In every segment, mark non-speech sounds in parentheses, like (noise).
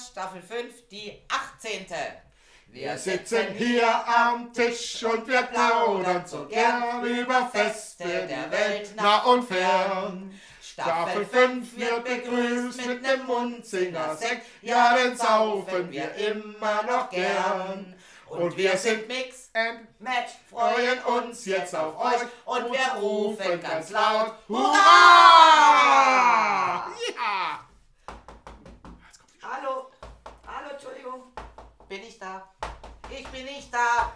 Podcast, Staffel 5, die 18. Wir sitzen hier am Tisch und wir plaudern so gern über Feste der Welt nah und fern. Staffel 5 wird begrüßt mit nem Munzinger Sekt, ja, den saufen wir immer noch gern. Und wir sind Mix and Match, freuen uns jetzt auf euch und wir rufen ganz laut Hurra! Ja! Hallo, hallo, Entschuldigung. Bin ich da? Ich bin nicht da.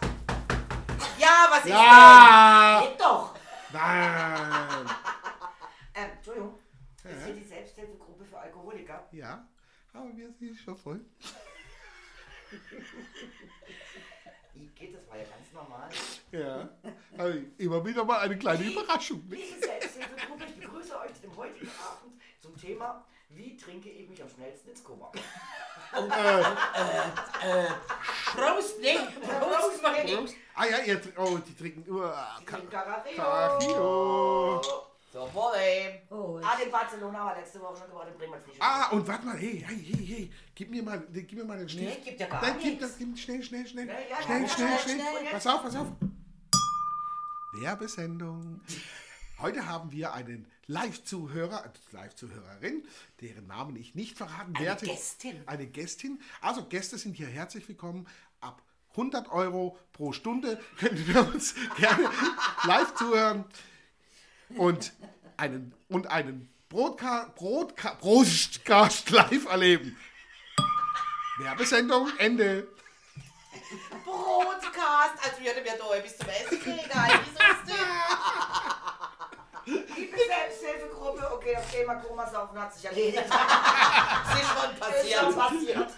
Ja, was ist Ja! Geht doch. Nein! (laughs) Ähm, Entschuldigung. Ist hier die Selbsthilfegruppe für Alkoholiker? Ja, aber wir sind schon voll. (laughs) Wie geht das? War ja ganz normal. Ja, also immer wieder mal eine kleine Überraschung. ne? Liebe Selbsthilfegruppe, ich begrüße euch dem heutigen Abend zum Thema Wie trinke ich mich am schnellsten ins Koma? (laughs) Prost, nee, Prost, mein Ding. Ah ja, ihr, oh, die trinken trinke Carajillo. Carajillo. So, Wolle. Ah, den Barcelona war letzte Woche schon gebracht, den bringen wir jetzt nicht. Ah, und warte mal, hey, hey, hey, hey, gib mir mal, gib mir mal den Stift. Nee, gibt ja gar Dann gib das, gib, schnell, schnell, schnell, Ja, ja, schnell, ja, schnell, ja, schnell, schnell. Pass auf, pass auf. Werbesendung. Heute haben wir einen Live-Zuhörer, äh, Live-Zuhörerin, deren Namen ich nicht verraten Eine werde. Gästin. Eine Gästin. Also Gäste sind hier herzlich willkommen. Ab 100 Euro pro Stunde können wir uns (laughs) gerne live zuhören und einen, und einen Broadca Broadca Broadcast live erleben. Werbesendung, Ende. Broadcast, als würden wir da bis zum Essen kriegen. Liebe Selbsthilfegruppe, okay, das Thema Komasaufen hat sich erledigt. Das ist schon Ist schon passiert. passiert.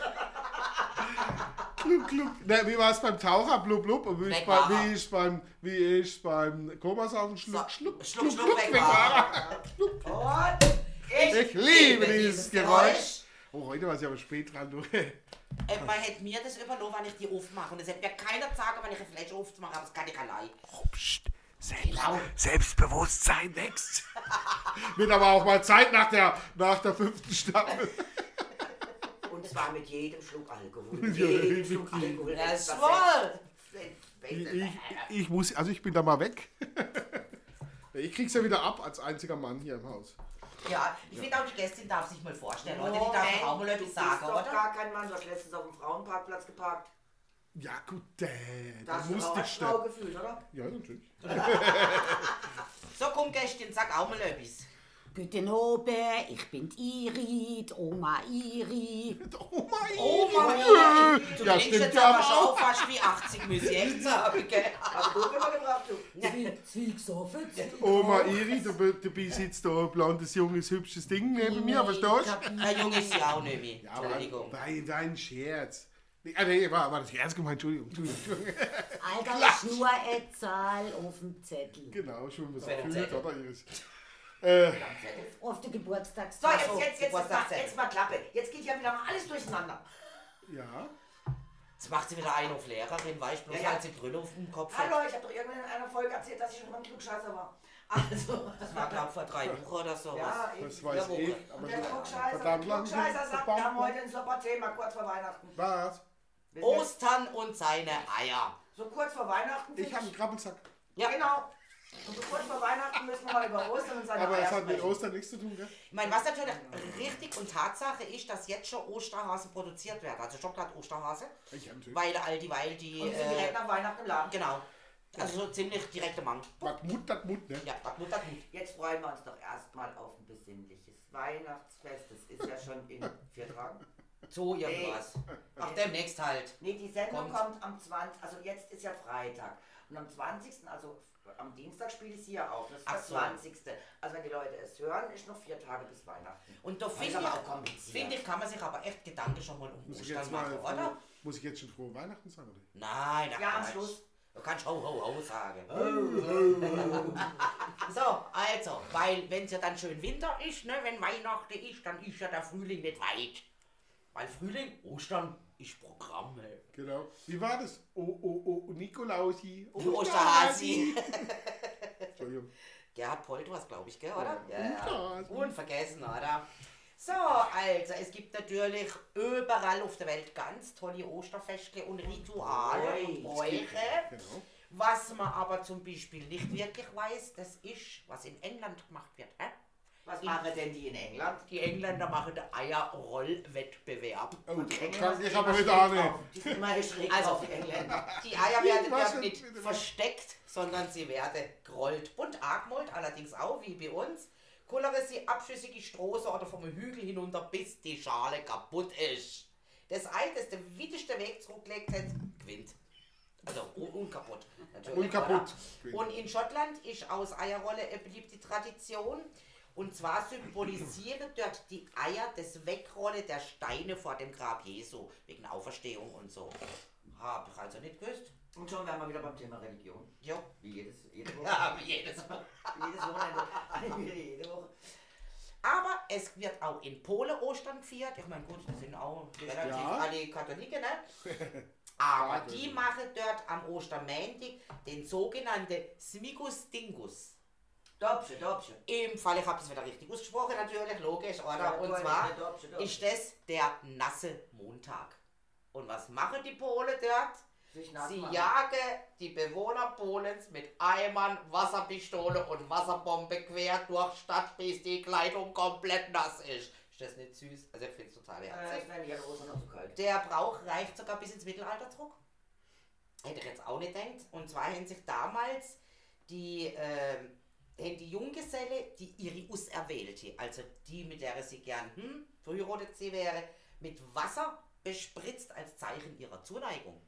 Klug, klug. Na, wie war es beim Taucher? Blub, blub. Und wie ist Weg beim, war er. wie ist beim, wie ist beim Komasaufen? Schluck, schluck, Schluck, Schluck, weg war Und ich, Ich liebe dieses Geräusch. Oh, heute war ich aber spät dran. Du. Äh, man hätte mir das überlassen, wenn ich die aufmache. Und es hätte mir keiner sagen, wenn ich eine Flasche aufzumache, aber das kann ich allein. Oh, pst. Selbst, Genau. Selbstbewusstsein wächst. (laughs) Wird aber auch mal Zeit nach der, nach der fünften Staffel. (laughs) und zwar mit jedem Schluck Alkohol. Ja, Mit jedem. Schluck Alkohol. Das wohl. Ich, ich, ich muss, also ich bin da mal weg. (laughs) Ich krieg's ja wieder ab als einziger Mann hier im Haus. Ja, ich finde auch, die Gästin darf sich mal vorstellen, oder? Die darf auch mal bist sagen, doch oder? gar kein Mann, du hast letztens auf dem Frauenparkplatz geparkt. Ja gut, äh, Da da hast du musste ich schnell. gefühlt, oder? Ja, natürlich. (laughs) So, komm, Gästin, sag auch mal etwas. Guten Abend, ich bin die Irit, Oma Iri. Mein Oh mein Gott. Du Ja, stimmt jetzt ja aber aber schon auch. fast wie 80, muss ich echt sagen, gell? Hast du immer gebracht, du? Viel, gesoffen. Oma Iri, du, bi- dabei sitzt da ein blondes, junges, hübsches Ding neben mir, verstehst du? Ein Junge ist ja auch nicht mehr. Ja, aber Entschuldigung. bei dein Scherz. Nee, ah, nee, war, war das ernst gemeint? Entschuldigung, Entschuldigung. Alter, ist nur eine Zahl auf dem Zettel. Genau, schon was Zettel. oder? Äh, Auf der Geburtstags. So, jetzt, jetzt, jetzt, jetzt, mal, jetzt mal Klappe. Jetzt geht ja wieder mal alles durcheinander. ja. Jetzt macht sie wieder einen auf Lehrerin, weißt du, bloß Ja, ja. weil sie Brille auf dem Kopf hat. Hallo, ich habe doch irgendwann in einer Folge erzählt, dass ich schon mal ein Klugscheißer war. Also, Das war, glaube ich, vor drei Wochen oder so. ja, Das eben. weiß Ja, wo- ich. Und Aber der Klugscheißer, der. Klugscheißer sagt, wir haben heute ein super Thema, kurz vor Weihnachten. Was? Ostern und seine Eier. So kurz vor Weihnachten. Ich habe einen Krabbelsack. Ja. Genau. Und so kurz vor Weihnachten müssen wir mal über Ostern und seine Aber Eier hat mit sprechen. Ostern nichts zu tun, gell? Ich meine, was natürlich richtig und Tatsache ist, dass jetzt schon Osterhasen produziert werden. Also Schokolade-Osterhase. Ich natürlich. Weil all die, weil die. Und die sind direkt Äh, nach Weihnachten im Laden. genau. Also so ziemlich direkte Mang. Was Mut, das Mut, ne? Ja, das Mutter gut. Jetzt freuen wir uns doch erstmal auf ein besinnliches Weihnachtsfest. Das ist ja schon in vier Tagen. So irgendwas. Ach, demnächst halt. Nee, die Sendung Kommt. kommt am 20. Also jetzt ist ja Freitag. Und am 20. also am Dienstag spiele ich sie ja auf. Das ist Ach der so. 20. Also wenn die Leute es hören, ist noch vier Tage bis Weihnachten. Und da Das ist finde ich, auch finde ich, kann man sich aber echt Gedanken schon mal um Muss ich Ostern machen, frohe, oder? muss ich jetzt schon frohe Weihnachten sagen, oder? Nein, da Ja, am. Schluss. Du kannst ho, ho, ho sagen. (laughs) so, also, weil wenn es ja dann schön Winter ist, ne, wenn Weihnachten ist, dann ist ja der Frühling nicht weit. Weil Frühling, Ostern ist Programm. ey. Genau. Wie war das? Oh, oh, oh, Nikolausi. Osterhasi. (laughs) Entschuldigung. Gerhard Polt was, glaube ich, gell, oder? Ja, Osterhasi. Unvergessen, oder? So, also es gibt natürlich überall auf der Welt ganz tolle Osterfeste und Rituale und Bräuche. Genau. Was man aber zum Beispiel nicht wirklich weiß, das ist, was in England gemacht wird. Hä? Was machen denn die in England? Die Engländer machen den Eierrollwettbewerb. Oh, das kann ich aber nicht. Die sind immer geschreckt Also- auf die Engländer. (laughs) Die Eier werden denn nicht versteckt, sondern sie werden gerollt. Bunt angemalt, allerdings auch wie bei uns. Kullere sie abschüssige Strohse oder vom Hügel hinunter, bis die Schale kaputt ist. Das Ei, das den weitesten Weg zurücklegt hat, gewinnt. Also un unkaputt. Natürlich, Unkaputt. Und in Schottland ist aus Eierrolle eine beliebte Tradition. Und zwar symbolisieren dort die Eier das Wegrollen der Steine vor dem Grab Jesu, wegen Auferstehung und so. Hab ich also nicht gewusst. Und schon wären wir wieder beim Thema Religion. Jo. Wie jedes, jede (laughs) Woche. Ja, wie jedes Wochenende. (laughs) Jede Woche. Aber es wird auch in Polen Ostern gefeiert. Ich meine, gut, das sind auch relativ Ja. alle Katholiken, ne? Aber die machen dort am Ostermäntig den sogenannten Smigus Dingus. Dobsche, Dobsche. Im Fall, ich habe das wieder richtig ausgesprochen, natürlich, logisch, oder? Ja, Und zwar Dobsche, Dobsche. ist das der nasse Montag. Und was machen die Polen dort? Sie jagen die Bewohner Polens mit Eimern, Wasserpistole und Wasserbombe quer durch Stadt, bis die Kleidung komplett nass ist. Ist das nicht süß? Also ich finde es total Äh, herzig. es zu kalt. Der Brauch reicht sogar bis ins Mittelalter zurück. Hätte ich jetzt auch nicht gedacht. Und zwar haben sich damals die, ähm, haben die Junggeselle, die ihre Auserwählte, also die, mit der sie gern hm, verheiratet sie wäre, mit Wasser bespritzt als Zeichen ihrer Zuneigung.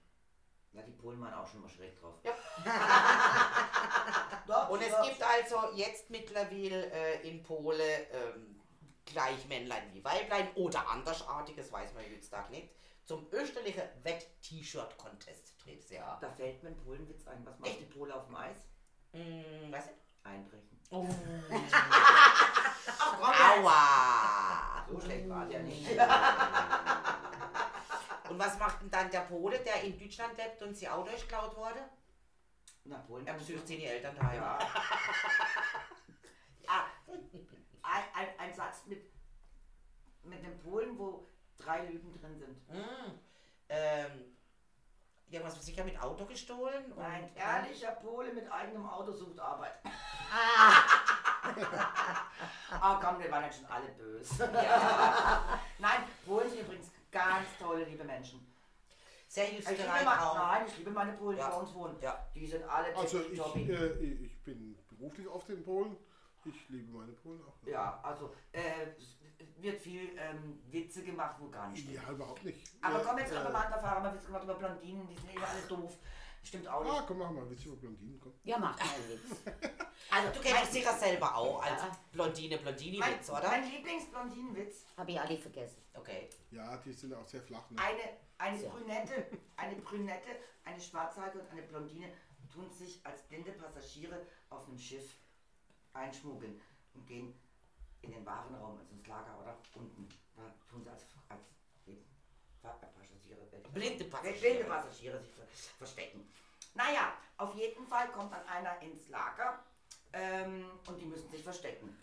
Ja, die Polen waren auch schon mal schräg drauf. Ja. (laughs) Und es gibt also jetzt mittlerweile äh, in Polen ähm, gleich Männlein wie Weiblein oder andersartiges, weiß man heutzutage nicht, zum österlichen Wett-T-Shirt-Contest ja. Da fällt mir ein Polenwitz ein. Was macht die Pole auf dem Eis? Hm, was ist? Einbrechen. Oh. Ach komm, Aua! So schlecht war der nicht. Und was macht denn dann der Pole, der in Deutschland lebt und sie Auto geklaut wurde? Na, Polen. Er besucht seine Eltern daheim. Ja. (laughs) ah, ein, ein, ein Satz mit, mit dem Polen, wo drei Lügen drin sind. Hm. Ähm, irgendwas sicher mit Auto gestohlen? und Ein ehrlicher Pole mit eigenem Auto sucht Arbeit. (laughs) Ah. Ah, (laughs) komm, wir waren jetzt schon alle böse. Ja. (laughs) Nein, Polen sind übrigens ganz tolle, liebe Menschen. Sehr Ich liebe, hilfsbereit meine, auch. nein, ich liebe meine Polen, die Ja. bei uns wohnen. Ja. Die sind alle Also ich, äh, ich bin beruflich oft in Polen. Ich liebe meine Polen auch. Ja, also äh, wird viel ähm, Witze gemacht, wo gar nicht stimmt. Ja, überhaupt nicht. Aber komm jetzt, äh, aber mal, da fahren wir Witze gemacht über Blondinen, die sind immer alle doof. Stimmt auch Ah, nicht. komm, mach mal ein Witz über Blondinen, komm. Ja, mach mal einen (laughs) Witz. Also, Du kennst dich sicher selber auch als Ja. Blondine, mein, Blondini-Witz, oder? mein Lieblingsblondinenwitz, Hab ich alle vergessen. Okay. Ja, die sind auch sehr flach. Ne? eine, eine Ja. Brünette, eine Brünette, eine Schwarzhaarige und eine Blondine tun sich als blinde Passagiere auf einem Schiff einschmuggeln und gehen in den Warenraum, also ins Lager oder unten. Da tun sie als, als eben Fa- Passagiere, äh, Blinde Passagiere. blinde Passagiere sich ver verstecken. Naja, auf jeden Fall kommt dann einer ins Lager ähm, und die müssen sich verstecken.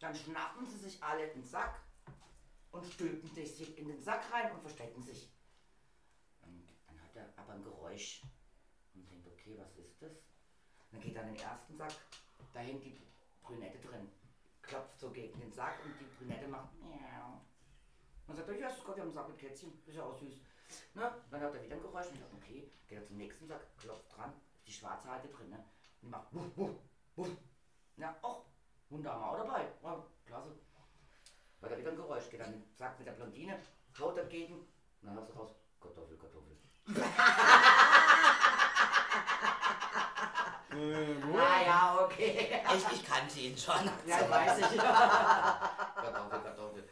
Dann schnappen sie sich alle in den Sack und stülpen sich in den Sack rein und verstecken sich. Und dann hat er aber ein Geräusch und denkt, okay, was ist das? Dann geht er in den ersten Sack, da hängt die Brünette drin, klopft so gegen den Sack und die Brünette macht miau. Und sagt er, ja, Gott, wir haben einen Sack mit Kätzchen, ist ja auch süß. Ne? Dann hat er wieder ein Geräusch und sagt, okay, geht er zum nächsten Sack, klopft dran, ist die schwarze Halte drin, ne? Und die macht wuff, wuff, wuff. Ja, auch, Hunde haben wir auch dabei. Ja, klasse. Weil da wieder ein Geräusch geht, dann sagt mit der Blondine, haut dagegen, und dann hast du raus, Kartoffel, Kartoffel. (laughs) (laughs) Äh, wo? Ah ja, okay. (laughs) Ich, ich kannte ihn schon. Ja, weiß ich. Kartoffel, (laughs) Kartoffel.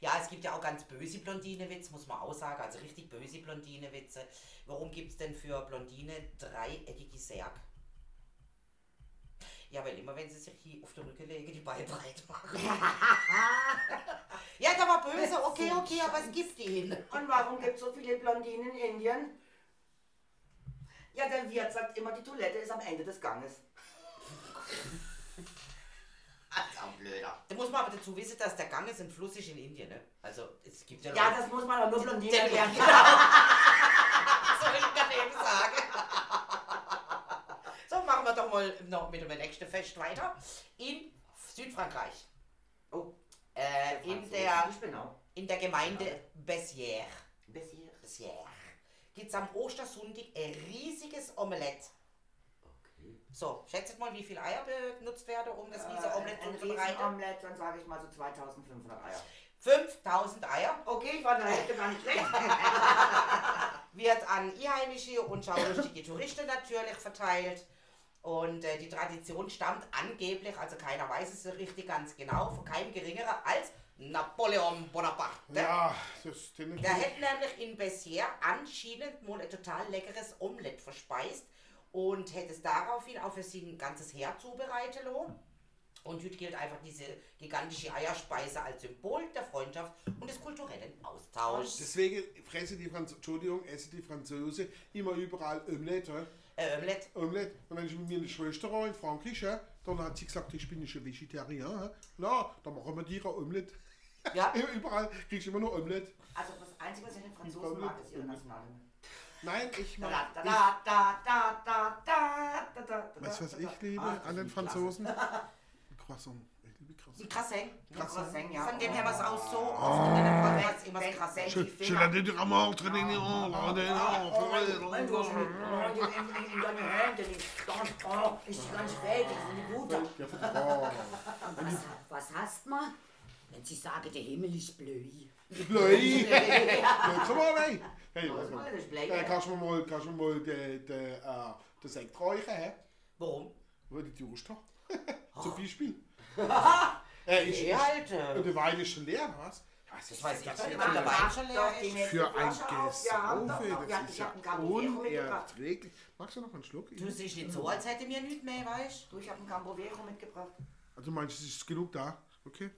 Ja, es gibt ja auch ganz böse Blondinewitze, muss man auch sagen. Also richtig böse Blondinewitze. Warum gibt es denn für Blondine dreieckige Särg? Ja, weil immer wenn sie sich hier auf der Rücke legen, die Beine breit machen. (laughs) ja, der war böse, okay, okay, aber es gibt ihn. Und warum gibt es so viele Blondinen in Indien? Ja, der Wirt sagt immer, die Toilette ist am Ende des Ganges. Also, blöder. Da muss man aber dazu wissen, dass der Ganges ein Fluss ist in Indien, ne? Also, es gibt ja Ja, das muss man aber nur blondieren Ja, lernen. (laughs) soll ich gerade eben sagen. so, machen wir doch mal noch mit dem nächsten Fest weiter. In Südfrankreich. Oh, Äh, in, der, Ich bin auch. in der Gemeinde Bessières. Bis hier. Bessières. Gibt es am Ostersonntag ein riesiges Omelett. So, schätzt mal, wie viele Eier benutzt werden, um das riesige Äh, Omelett ein zuzubereiten? Riesenomelett, dann sage ich mal so 2500 Eier. 5000 Eier Okay, ich war der Hälfte gar nicht schlecht. (laughs) wird an Einheimische und schaulustige Touristen natürlich verteilt. Und äh, die Tradition stammt angeblich, also keiner weiß es so richtig ganz genau, von keinem geringerer als Napoleon Bonaparte. Ja, das den Der hätte nämlich in Bessières anscheinend mal ein total leckeres Omelett verspeist und hätte es daraufhin auch für sein ganzes Heer zubereitet. Und heute gilt einfach diese gigantische Eierspeise als Symbol der Freundschaft und des kulturellen Austauschs. Deswegen fressen die Franz Entschuldigung, essen die Franzosen immer überall Omelette. Äh, Omelette. Omelette. Und wenn ich mit meiner Schwester war in Frankreich, ja, dann hat sie gesagt, ich bin nicht ein Vegetarier. Ja, dann machen wir dir ein Omelette. Ja. (laughs) überall kriegst du immer nur Omelette. Also das Einzige, was ich den Franzosen mag, ist ihre Nationalhymne. Nein, ich mag. Weißt du, was ich liebe ah, an den Franzosen? (laughs) Croissant. Die Krasseng. Krasseng, ja. Von dem her war es auch so. Oh. Immer Krasseng. Je la dette ramon traînée en Ist die ganz fertig, die Butter. Was hast du mal? Wenn sie sagen, der Himmel ist blöd. Blei! ja, come on, ey! Hey, was mal, das ist Blei. Äh, kannst du mir mal, kannst du mir mal den, den, äh, den Sekt räuchern? He? Warum? Weil ich Durst habe. Zum Beispiel. äh, ich, ich, halt. Und der Wein ist schon leer, was? Was ist das? Das ist ja leer für ein Gesaufe, das ist ja unerträglich. Magst du noch einen Schluck? Du siehst nicht so, als hätte mir nichts mehr, weißt du? Ich habe einen Cambrovero mitgebracht. Also meinst du, es ist genug da? Okay.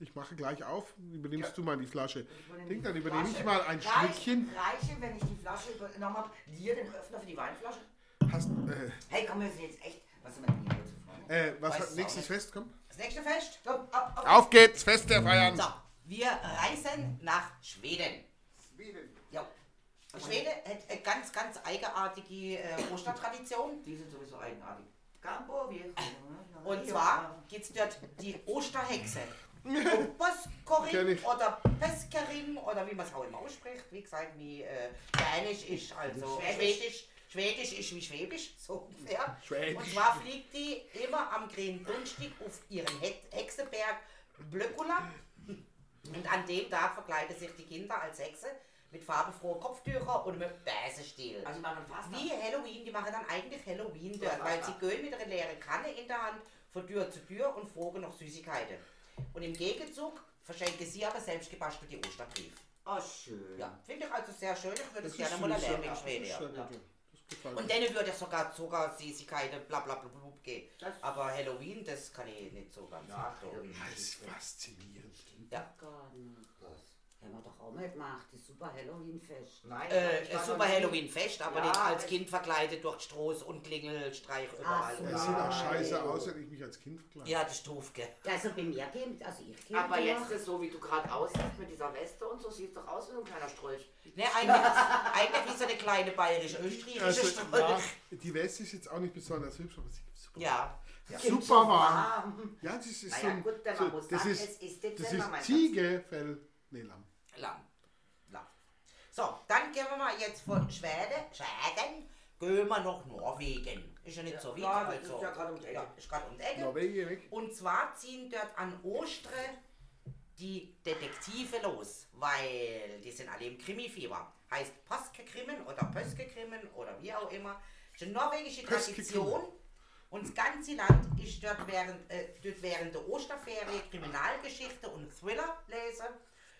Ich mache gleich auf. Übernimmst du mal die Flasche. Ding, dann übernehme ich mal ein Reich- Schlückchen. Reiche, wenn ich die Flasche übernommen habe, dir den Öffner für die Weinflasche? Hast, äh, Hey, komm, wir sind jetzt echt. Was sind wir denn hier zu äh, was hat es nächstes. Fest? Komm. Das nächste Fest. Komm, ab, ab. Auf geht's, Fest der Feiern. So, wir reisen nach Schweden. Ja. Schweden hat eine ganz, ganz eigenartige äh, Ostertradition. Die sind sowieso eigenartig. Cambovero. Und zwar gibt es dort die Osterhexe. Boskorin oder Peskerin oder wie man es auch immer ausspricht. Wie gesagt, wie äh, Dänisch ist also Schwäbisch. Schwedisch. Schwedisch ist wie Schwäbisch, (laughs) so ungefähr. Schwäbisch. Und zwar fliegt die immer am grünen Dunstig auf ihren He Hexenberg Blöckula. Und an dem Tag verkleiden sich die Kinder als Hexe mit farbenfrohen Kopftüchern und mit Bäsestiel. Also, machen fast Wie Halloween, die machen dann eigentlich Halloween dort, weil sie gehen mit einer leeren Kanne in der Hand von Tür zu Tür und fragen nach Süßigkeiten. Und im Gegenzug verschenken sie aber selbst gebastelte Osterbrief. Oh, schön. Ja, finde ich also sehr schön. Ich würde es gerne mal erleben in Schweden. Ja. Und denen würde ich sogar Zuckersüßigkeiten, bla bla bla bla gehen. Das- Aber Halloween, das kann ich nicht so ganz. Ja. Halloween. Das ist faszinierend. Ja. Gar nicht. Haben wir doch auch mal gemacht, das super Halloween-Fest. Nein, Äh, ich war super noch nie- Halloween-Fest, aber Ja, nicht als Kind verkleidet durch Stroß und Klingelstreich überall. so. Es sieht auch scheiße Nein. aus, wenn ich mich als Kind verkleide. Ja, das ist doof, gell? Also bei mir kommt, also ich komme Aber jetzt ist so, wie du gerade aussiehst mit dieser Weste und so, siehst doch aus wie so ein kleiner Strolch. Ne, (laughs) eigentlich, eigentlich wie so eine kleine bayerische-österreichische Also, Strolch. ja, die Weste ist jetzt auch nicht besonders hübsch, aber sie gibt super. Ja. Super warm. Ja, das ist so Naja, ein, gut, denn so, man muss das sagen, ist, es ist das Dezember, mein ist Schatz. Ziegefell. Nee, Lamm. Lamm. Lamm. So, dann gehen wir mal jetzt von Schweden, Schweden, gehen wir nach Norwegen. Ist ja nicht so weit. Ja, das also, ist ja gerade um die Ecke. Ja, ist gerade um die Ecke. Norwegen weg. Und zwar ziehen dort an Ostre die Detektive los, weil die sind alle im Krimi-Fieber. Heißt Poskekrimmen oder Pöskekrimmen oder wie auch immer. Das ist eine norwegische Tradition. Und das ganze Land ist dort während, äh, dort während der Osterferie Kriminalgeschichte und Thriller lesen,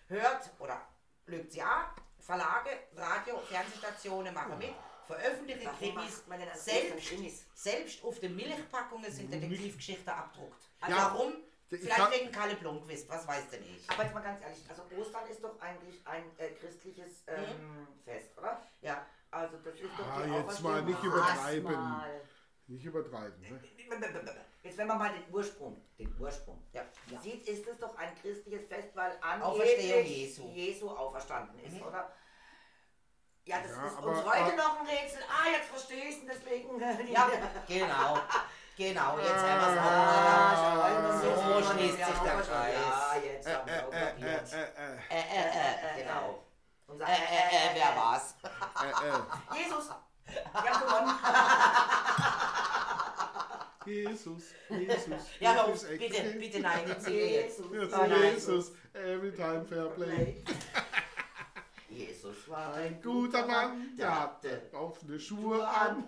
hört oder lügt sie an, Verlage, Radio, Fernsehstationen machen mit, veröffentlichen Krimis, selbst, Krimis? selbst auf den Milchpackungen sind Detektivgeschichten abdruckt. Ja, Warum? ich Vielleicht wegen Kalle Blomqvist, was weiß denn ich. Aber jetzt mal ganz ehrlich, also Ostern ist doch eigentlich ein äh, christliches ähm, Fest, oder? Ja, Also das ist doch Ah, die jetzt mal nicht Ah, übertreiben. Mal. Nicht übertreiben. Ne? Jetzt wenn man mal den Ursprung, den Ursprung Ja. sieht, ist es doch ein christliches Fest, weil Auferstehung angeblich Jesu. Jesu auferstanden ist, Mhm. oder? Ja, das Ja, ist aber- uns heute aber- noch ein Rätsel. Ah, jetzt verstehe ich es deswegen. (laughs) Ja, genau. Genau, jetzt haben wir es Ah, noch. so schließt sich der Kreis. Ja, jetzt Äh, haben wir auch äh, äh, kapiert. äh, äh, Äh, äh, äh, genau. Unser Äh, äh, äh, wer war's? äh, äh. Jesus. Wir haben gewonnen. (laughs) Jesus, Jesus. (laughs) Ja, auf, echt. bitte, bitte nein, jetzt. (laughs) Jesus. Jesus, Oh. Jesus, every time fair play. (laughs) Jesus war Ein guter Mann, der hatte offene Schuhe an.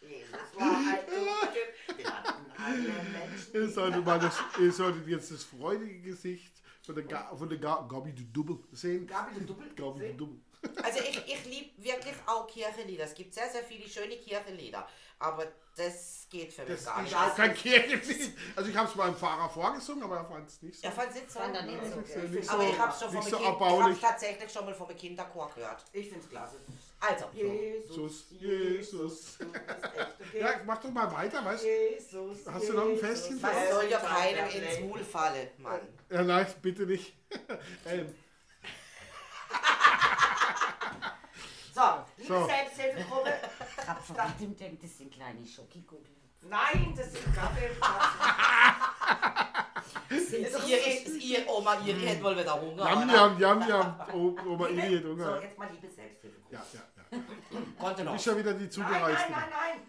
Jesus war ein guter Typ. Den hatten alle Menschen. Ihr solltet, mal das, ihr solltet jetzt das freudige Gesicht von der, Ga, von der Ga, Gabi de Double sehen. Gabi de Double Gabi sehen? Double. Also ich, ich liebe wirklich auch Kirchenlieder. Es gibt sehr, sehr viele schöne Kirchenlieder. Aber das geht für mich Das gar ist nicht. auch kein Kirchenlied. Also ich habe es meinem Fahrer vorgesungen, aber er fand es nicht so. Er fand es so. Fand er nicht so Nicht so, geil. nicht Aber so, ich habe schon vom nicht so kind, ich hab's tatsächlich schon mal vom Kinderchor gehört. Ich find's klasse. Also, Jesus, Jesus. du bist echt Ja, mach doch mal weiter, weißt du? Jesus. Hast du noch ein Jesus, Festchen? man Jesus, soll ja keinem ins Maul fallen, Mann. Ja, nein, bitte nicht. (laughs) ähm, So, liebe So. Selbsthilfegruppe. Ich hab verwirrt denkt, das sind kleine Schockikugeln. Nein, das sind Kaffee. Sind Ist ihr, ist ihr Oma, ihr hätte wohl wieder Hunger. Jam, jam, jam, jam. Oma Ili hat So, Hunger. jetzt mal liebe Selbsthilfegruppe. Ja, ja, ja. Konnte noch. bist ja wieder die Nein, Zugereiste. nein, nein, nein.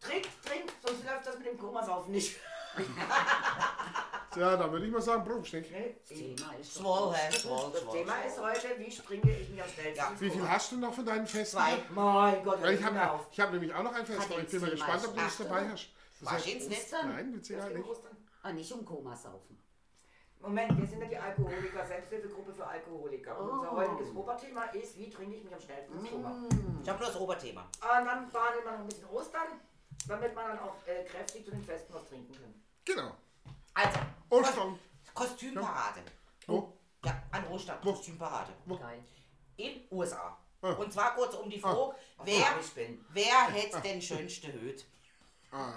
Trink, trink, sonst läuft das mit dem Komasaufen nicht. (laughs) Ja, dann würde ich mal sagen, nicht? Nee, Das Thema ist Schwoll, hä? Schwoll, Das schwoll. Thema ist heute, wie springe ich mir am schnellsten Wie viel hast du noch von deinen Festen? Zwei. Mein Gott, Weil ich ich habe habe auf. ich hab nämlich auch noch ein Fest, Hat aber ich bin mal gespannt, ob du das Zehn dabei hast. Das War heißt, ins? Ostern? nein, mit Sicherheit nicht. Ah, nicht um Koma saufen. Moment, wir sind ja die Alkoholiker, Selbsthilfegruppe für Alkoholiker. Und Unser Oh. heutiges Oberthema ist, wie trinke ich mich am schnellsten ins Koma? Ich habe nur das Oberthema. Ah, dann behandeln wir noch ein bisschen Ostern, damit man dann auch äh, kräftig zu den Festen was trinken kann. Genau. Also, Ostern. Kostümparade. Wo? Ja, an Ostern, Wo? Kostümparade. Geil. In USA. Ah. Und zwar kurz um die Frage, Auf wer, ich bin. wer hätte den schönste Hüt? Ah,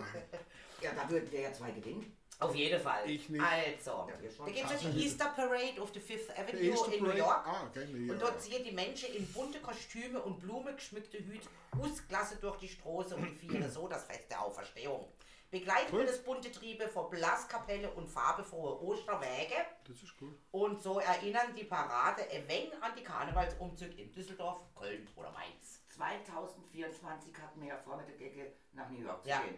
Ja, da würden wir ja zwei gewinnen. Auf jeden Fall. Ich nicht. Also, Ja, wir schon. da gibt es Also, die Easter Parade auf der Fifth Avenue Easter in New Parade. York. Ah, okay, nee, Und ja. dort ziehen die Menschen in bunte Kostüme und blumengeschmückte Hüte ausklasse durch die Straße und feiern so das Fest der Auferstehung. Begleitet Cool. wird das bunte Triebe vor Blaskapelle und farbenfrohe Osterwäge. Das ist cool. Und so erinnern die Parade ein wenig an die Karnevalsumzug in Düsseldorf, Köln oder Mainz. 2024 hatten wir ja vor, mit der Gecke nach New York zu Ja. gehen.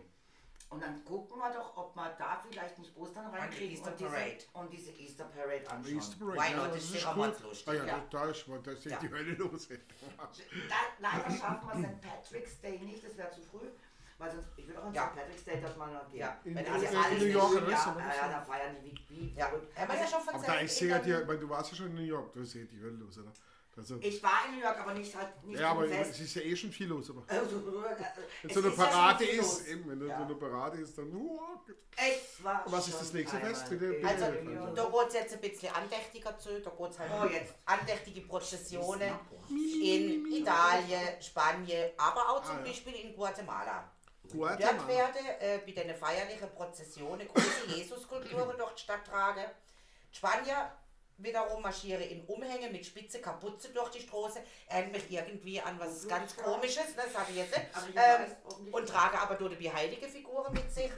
Und dann gucken wir doch, ob wir da vielleicht nicht Ostern reinkriegen Easter und, und diese Easter Parade anschauen. Easter Parade. Why ja, not? das ist sicher cool. mordslustig, Ah, ja, ja. Da ist, da ist Ja. die Hölle los. Da, leider schaffen wir St. Patrick's Day nicht, das wäre zu früh. Weil sonst, ich will auch an Ja. St. Patrick's Day, dass man noch geht. Ja, In- wenn in- alle in alles New York wissen, oder ja, was? ja. aber ja, das ja, ist- da feiern die wie, wie Ja, verrückt. haben wir ja schon Aber da ist sicher dir, weil du warst ja schon in New York, ist ja die Hölle los, oder? Also, Ich war in New York, aber nicht halt nicht ja, zum aber Fest. es ist ja eh schon viel los, aber (laughs) Also, wenn es so eine ist ja Parade viel ist, eben, wenn Ja. so eine Parade ist, dann, oh, Es war was ist das nächste Fest? Bitte- in bitte- Also, da geht es jetzt ein bisschen andächtiger zu. Da geht es halt Oh, jetzt. andächtige Prozessionen in Italien, Spanien, aber auch zum Ah, ja. Beispiel in Guatemala. Dort werden äh, bei den feierlichen Prozessionen große (coughs) Jesus-Skulpturen durch die Stadt tragen. Die Spanier wiederum marschieren in Umhänge mit spitze Kapuze durch die Straße. Erinnert mich irgendwie an was ganz komisches, ne, das hatte ich jetzt nicht. Ähm, und tragen aber dort die heilige Figuren mit sich.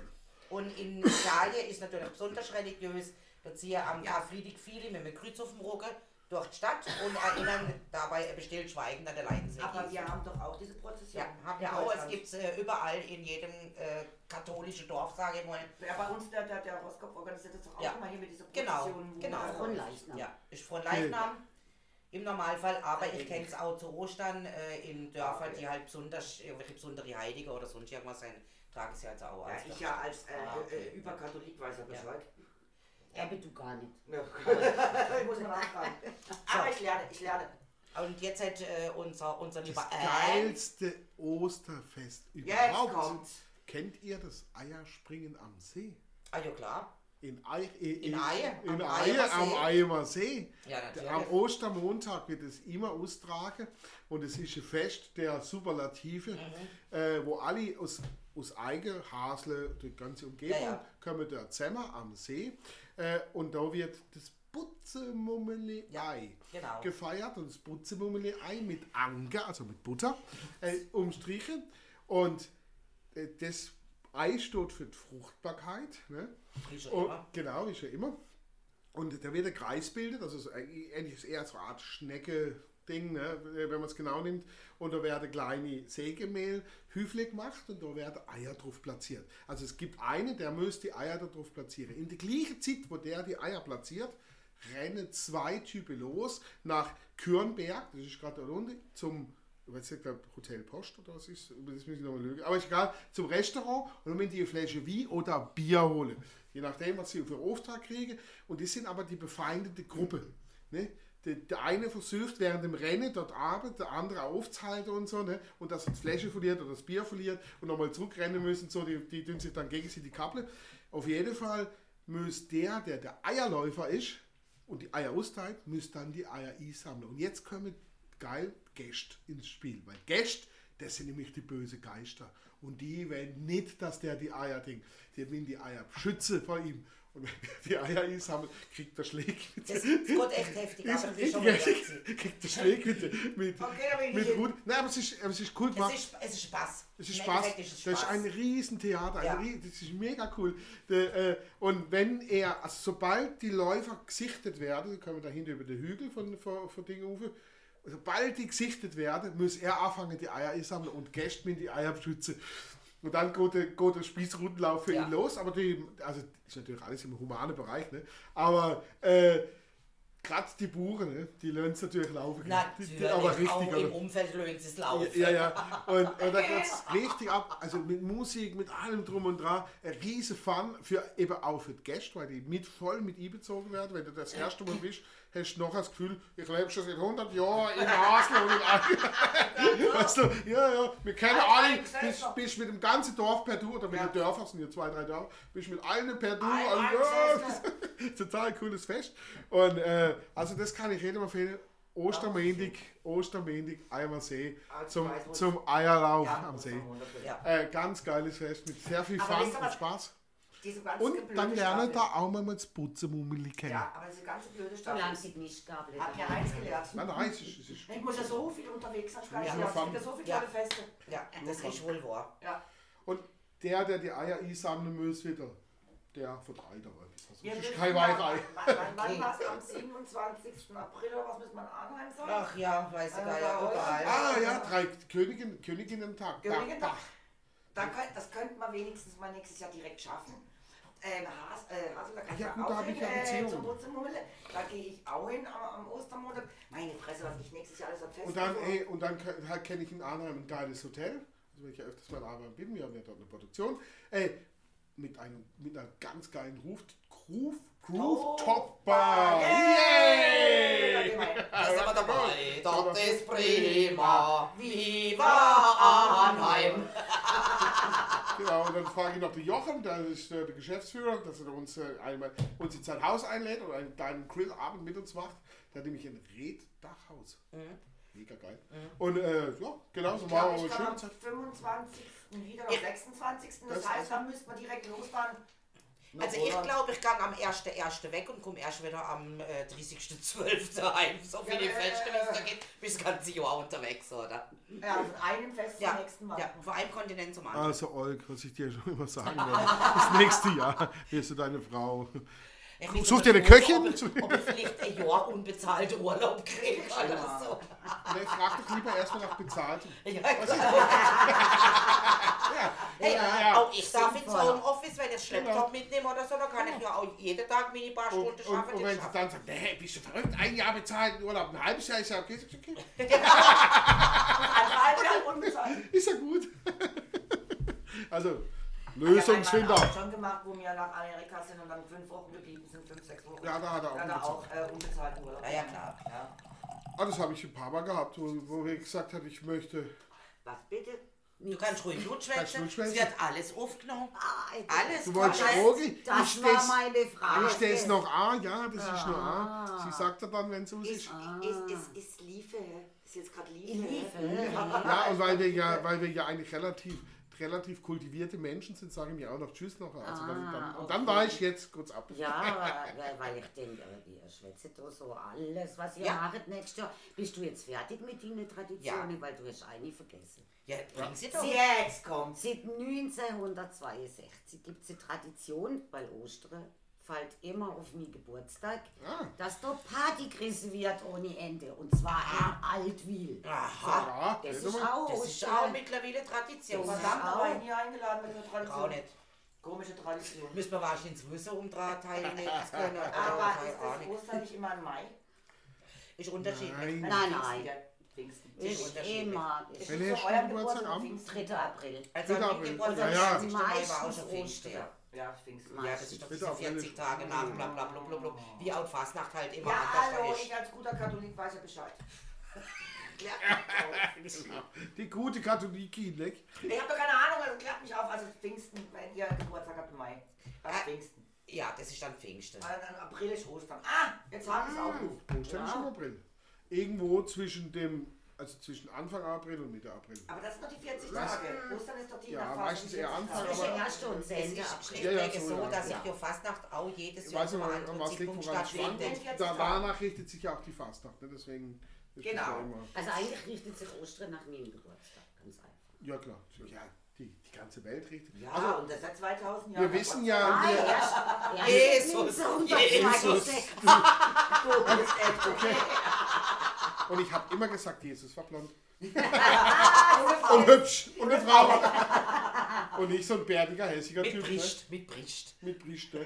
Und in Italien ist natürlich besonders religiös. Da ziehen am Karfreitag viele mit einem Kreuz auf dem Rücken durch die Stadt und erinnern dabei ein bestillt Schweigen an der Leidensweg. Aber wir haben doch auch diese Prozession. Ja, haben wir auch. Es gibt es äh, überall in jedem äh, katholischen Dorf, sage ich mal. Ja, bei uns, der, der, der Roskopf organisiert das doch auch Ja. immer hier mit dieser Genau, Prozession. genau. man- Von Leichnam. Ja, ist von Leichnam im Normalfall, aber ich kenne es auch zu Ostern äh, in Dörfern, die halt besonders, irgendwelche besondere Heilige oder sonst irgendwas sein, tragen sie halt auch Ja, als ich ja als äh, Ah, okay. äh, Überkatholik weiß ja Bescheid. Aber du gar nicht. Ja. ich muss mal nachfragen. (laughs) Aber ich lerne, ich lerne. Und jetzt hat äh, unser, unser lieber Das geilste Osterfest überhaupt. kommt's. Kennt ihr das Eierspringen am See? ah ja klar, In, Ei, äh, In Eie, In am Eie, Eiemer am See. Eiemer See. ja natürlich. Am Ostermontag wird es immer austragen und es ist ein Fest der Superlative, Mhm. äh, wo alle aus, aus Eigen, Hasle, die ganze Umgebung, Ja, ja. kommen da zusammen am See. Äh, und da wird das Butzemummeli-Ei genau. gefeiert. Und das Butzemummeli-Ei mit Anke, also mit Butter, äh, umstrichen. Und äh, das Ei steht für die Fruchtbarkeit. Ne? Wie schon Und, immer. genau, wie schon immer. Und da wird ein Kreis bildet, also so, ist eher so eine Art Schnecke-Ding, ne, wenn man es genau nimmt. Und da werden kleine Sägemehl Hüfle gemacht und da werden Eier drauf platziert. Also es gibt einen, der muss die Eier da drauf platzieren. In der gleichen Zeit, wo der die Eier platziert, rennen zwei Typen los nach Kürnberg, das ist gerade da unten, zum weiß nicht, Hotel Post oder was ist, das muss ich nochmal lügen, aber egal, zum Restaurant und dann die eine Flasche Wein oder Bier holen. Je nachdem, was sie für Auftrag kriegen. Und das sind aber die befeindete Gruppe. Ne? Der, der eine versucht während dem Rennen dort Abend, der andere aufzuhalten und so, ne? und dass er die Flasche verliert oder das Bier verliert und nochmal zurückrennen müssen, so, die, die tun sich dann gegenseitig kappeln. Auf jeden Fall muss der, der der Eierläufer ist und die Eier austeilt, muss dann die Eier einsammeln. Und jetzt kommen geil Gäste ins Spiel, weil Gäste, das sind nämlich die böse Geister. Und die wollen nicht, dass der die Eier ding. Die wollen die Eier schützen vor ihm. Und wenn (laughs) die Eier einsammelt, kriegt der Schläg mit Das geht echt heftig, ist aber das ist schon mal (laughs) kriegt der Schläg mit, mit, Okay, mit. Hut. Nein, aber es ist, aber es ist cool gemacht. Es ist, es ist Spaß. Es ist Spaß. Ist es Das ist Spaß. ein Riesentheater. Ja. Ein das ist mega cool. Äh, und wenn er, also sobald die Läufer gesichtet werden, kommen wir da hinten über den Hügel von, von, von Dingen rauf, sobald die gesichtet werden, muss er anfangen, die Eier einsammeln und Gäste mit die Eier beschützen. Und dann geht der, geht der Spießrutenlauf für Ja. ihn los. Aber die, also ist natürlich alles im humanen Bereich, ne? Aber äh, gerade die Buren, ne? die lernen es natürlich laufen. Die, Natürlich, die, aber richtig. auch im Umfeld löhnt es laufen. Ja, ja. Und, (laughs) und da geht es richtig ab. Also mit Musik, mit allem drum und dran. Ein riesen Fun für eben auch für die Gäste, weil die mit voll mit einbezogen werden. Wenn du das erste Mal bist, hast du noch das Gefühl, ich lebe schon seit 100 Jahren in Hasle und in (laughs) weißt du, ja, ja, wir kennen alle, bist, bist mit dem ganzen Dorf per Du, oder mit Ja. den Dörfern, sind ja zwei, drei Dörfer, bist mit allen per Du, Ein- ein Gesellschaft. total cooles Fest. Und äh, also das kann ich jedem empfehlen. Ostermendig, Ostermendig, einmal See, Also zum, zum Eierlauf Ja, am See. Ja. Äh, ganz geiles Fest mit sehr viel Fun und was? Spaß. Diese ganze Und blöde dann lernen da auch mal das Putzemummeli kennen. Ja, aber diese ganze blöde Solange Staffel. sie nicht gab. Hab ja eins gelernt. Nein, nein, es ist, es ist Ich muss ja so viel unterwegs sein, ich Ja, ja, gibt ja so viele Ja. Feste. Ja, das ist wohl wahr. Ja. Und der, der die Eier einsammeln muss, wieder, der verdreht aber etwas. Also, Wir das ist müssen kein Weihrei. Wann, wann, wann war es? Am 27. April oder was müssen wir in Arnheim sagen? Ach ja, weiß ich Äh, gar ja, oder? überall. Ah ja, drei Königin, Königinnen-Tag. Königin- Dach, Dach. Da könnt, das könnten wir wenigstens mal nächstes Jahr direkt schaffen. Ähm, Has, äh, Hasel, da kann Ja, ich gut, auch da hab hin, ich ja äh, Beziehung. zum Wurzelmummel. Da gehe ich auch hin am, am Ostermonat. Meine Fresse, was ich nächstes Jahr alles an Festen Und dann, ey, und dann halt kenne ich in Arnheim ein geiles Hotel. Also wenn ich ja öfters mal in Arnheim bin, wir haben ja dort eine Produktion. Ey, mit, einem, mit einer ganz geilen Roof, Groove, Rooftop Bar. Yay! (laughs) Da sind wir dabei, dort ist prima. Viva Arnheim. Genau, und dann frage ich noch den Jochen, der ist äh, der Geschäftsführer, dass er uns äh, einmal uns in sein Haus einlädt und einen kleinen Grillabend mit uns macht. Der hat nämlich ein Reddachhaus. Mega geil. Und äh, ja, genau, so machen wir schöne am Zeit. 25. wieder, am Ja. 26. Das, Das- heißt, da müsste man direkt losfahren. Also ich glaube, ich gehe am 1.1. weg und komme erst wieder am äh, 30.12. (laughs) heim. So viele Ja, äh, Feste, wie es da geht. Bis das ganze Jahr unterwegs, oder? Ja, von einem Fest Ja, zum nächsten Mal. ja, von einem Kontinent zum anderen. Also Olg, was ich dir schon immer sagen werde. Das nächste Jahr wirst du deine Frau. Ich Such dir eine Köchin? Ob ich, ob ich vielleicht ein Jahr unbezahlten Urlaub kriege oder so. Nee, frag doch lieber erstmal nach Bezahltem. Ja, klar. (laughs) Hey, Ja, ja. Auch ich darf ins. Homeoffice, wenn ich Laptop mitnehme oder so, dann kann ich ja auch jeden Tag meine paar Und, Stunden und, schaffen. und die wenn sie dann sagt, nee, bist du verrückt, ein Jahr bezahlten Urlaub, ein halbes Jahr ist ja okay. Ist okay. (laughs) (laughs) Ist ja gut. also, Ich habe Lösungsfinder. schon gemacht, wo wir nach Amerika sind und dann fünf Wochen geblieben Wochen. Ja, da hat er auch Da hat er auch bezahlt. äh, unbezahlten Urlaub. Ja, ja, klar. Ja. Ah, das habe ich ein paar Mal gehabt, wo, wo er gesagt hat, ich möchte. Was bitte? Du kannst ruhig schwätzen. Es wird alles aufgenommen. Ah, Alles Du wolltest? Ich Das stell's- war meine Frage. Ich stell's noch an, ja, das ist noch Ah. an. Sie sagt er dann, wenn es aus Ist, ist. ist, ist, ist Liefe. Ist jetzt gerade Liefe. Liefe. (laughs) Ja, und weil wir ja, weil wir ja eigentlich relativ relativ kultivierte Menschen sind, sage ich mir auch noch Tschüss noch. Also Ah, dann, und dann war ich jetzt kurz ab. Ja, weil- ich denke, ihr schwätzt da so alles, was ihr Ja. macht nächstes Jahr. Bist du jetzt fertig mit deinen Traditionen? Weil du hast eine vergessen. Ja, bring sie doch. Jetzt kommt's. Seit 1962 gibt es die Tradition, weil Ostern fällt immer auf meinen Geburtstag, Ah. dass da Party gerissen wird ohne Ende. Und zwar in Altwil. Aha. Ja, Das das ist auch Das ist auch mittlerweile Tradition. Verdammt, auch. aber ich nie eingeladen mit einer Tradition. Auch nicht. Komische Tradition. Müssen wir wahrscheinlich ins Wissen um dran teilnehmen können. (laughs) Aber ist das. Ostern nicht immer im Mai? Ist unterschiedlich. Nein. Nein, nein. Pfingsten. Ist immer. Ist Ist Wenn schon eurem Geburtstag am- Pfingsten? 3. April. Also Dritter am April. Geburtstag Ja, ja. Meistens. Ostern. Ja, Pfingsten. Ja, das ist doch diese Dritter April 40 ist- Tage nach bla bla bla bla bla bla. Wie auch Fastnacht halt immer Ja, anders hallo, ich als guter Katholik weiß ja Bescheid. (laughs) (laughs) Die gute Katholikin, ne? Ich habe doch keine Ahnung, also klärt mich auf. Also Pfingsten, wenn ihr Geburtstag habt im Mai. Was Ah. Pfingsten? Ja, das ist dann Pfingsten. Ah, Dann April ist Ostern. Ah, jetzt haben wir es auch. Ostern ist im April. Irgendwo zwischen dem, also zwischen Anfang April und Mitte April. Aber das sind doch die 40 Was? Tage. Ostern ist doch die Ja, Nachphase meistens die eher 40 Anfang, Tage. Zwischen aber- 1. und Es 10. ist April. Ja, ja, so, so, ja. dass Ja. ich für Fastnacht auch jedes Ich Jahr weiß zum nicht, anderen an was liegt, Zeitpunkt woran es schwankt. stattfindet. Den 40 Da, Tagen. danach richtet sich ja auch die Fastnacht, ne? deswegen Genau. Also eigentlich richtet sich Ostern nach meinem Geburtstag. Ganz einfach. Ja klar, ja, die, die ganze Welt richtet. Ja, Also, und das seit 2000 Jahren. wir wissen ja, Ah, wir, erst, erst Jesus, 1962. Du bist echt okay. und ich habe immer gesagt, Jesus war blond. (laughs) und hübsch und eine Frau. (laughs) und nicht so ein bärtiger, hässiger Mit Typ. Ne? Bricht, mit Bricht. Mit Bricht, ne?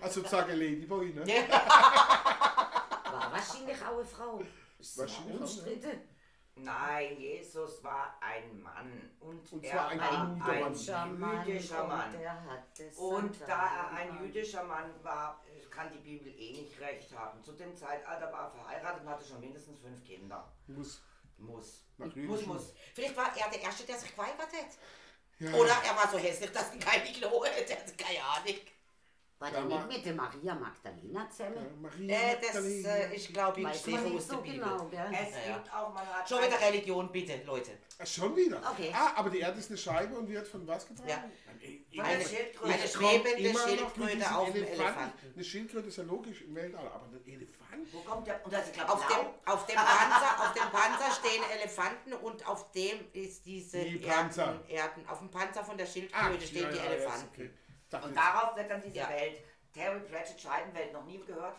Also sage Ladyboy, ne? War wahrscheinlich auch eine Frau. Ist Wahrscheinlich ja auch, unstritten. Nein, Jesus war ein Mann. Und, Und er zwar ein war ein jüdischer Mann. jüdischer Mann. Und, hatte Und da er ein jüdischer Mann war, kann die Bibel eh nicht recht haben. Zu dem Zeitalter war er verheiratet und hatte schon mindestens fünf Kinder. Muss. Muss. Muss, muss. Vielleicht war er der Erste, der sich geweigert hat. Ja. Oder er war so hässlich, dass die keine Klo hätte. Keine Ahnung. War der nicht mit der Maria Magdalena zusammen? Maria Äh, das Magdalena. äh, ist, glaube ich, nicht aus der so Bibel. genau, gell? Es Ja, ja. gibt auch, man hat Schon wieder Religion, bitte, Leute. Ah, schon wieder? Okay. Ah, aber die Erde ist eine Scheibe und wird von was getragen? Ja. Eine- der Schildkröte. eine Schwebende Schildkröte auf dem Elefanten. Eine Schildkröte ist ja logisch im Weltall, aber ein Elefant? Wo kommt der? Und das ist, glaub, Auf dem, auf, dem Panzer, auf dem Panzer stehen Elefanten und auf dem ist diese Die Panzer. Erden, Erden. Auf dem Panzer von der Schildkröte stehen ja, die ja, Elefanten. Dachte Und jetzt- darauf wird dann diese Ja. Welt. Terry Pratchett Scheidenwelt noch nie gehört?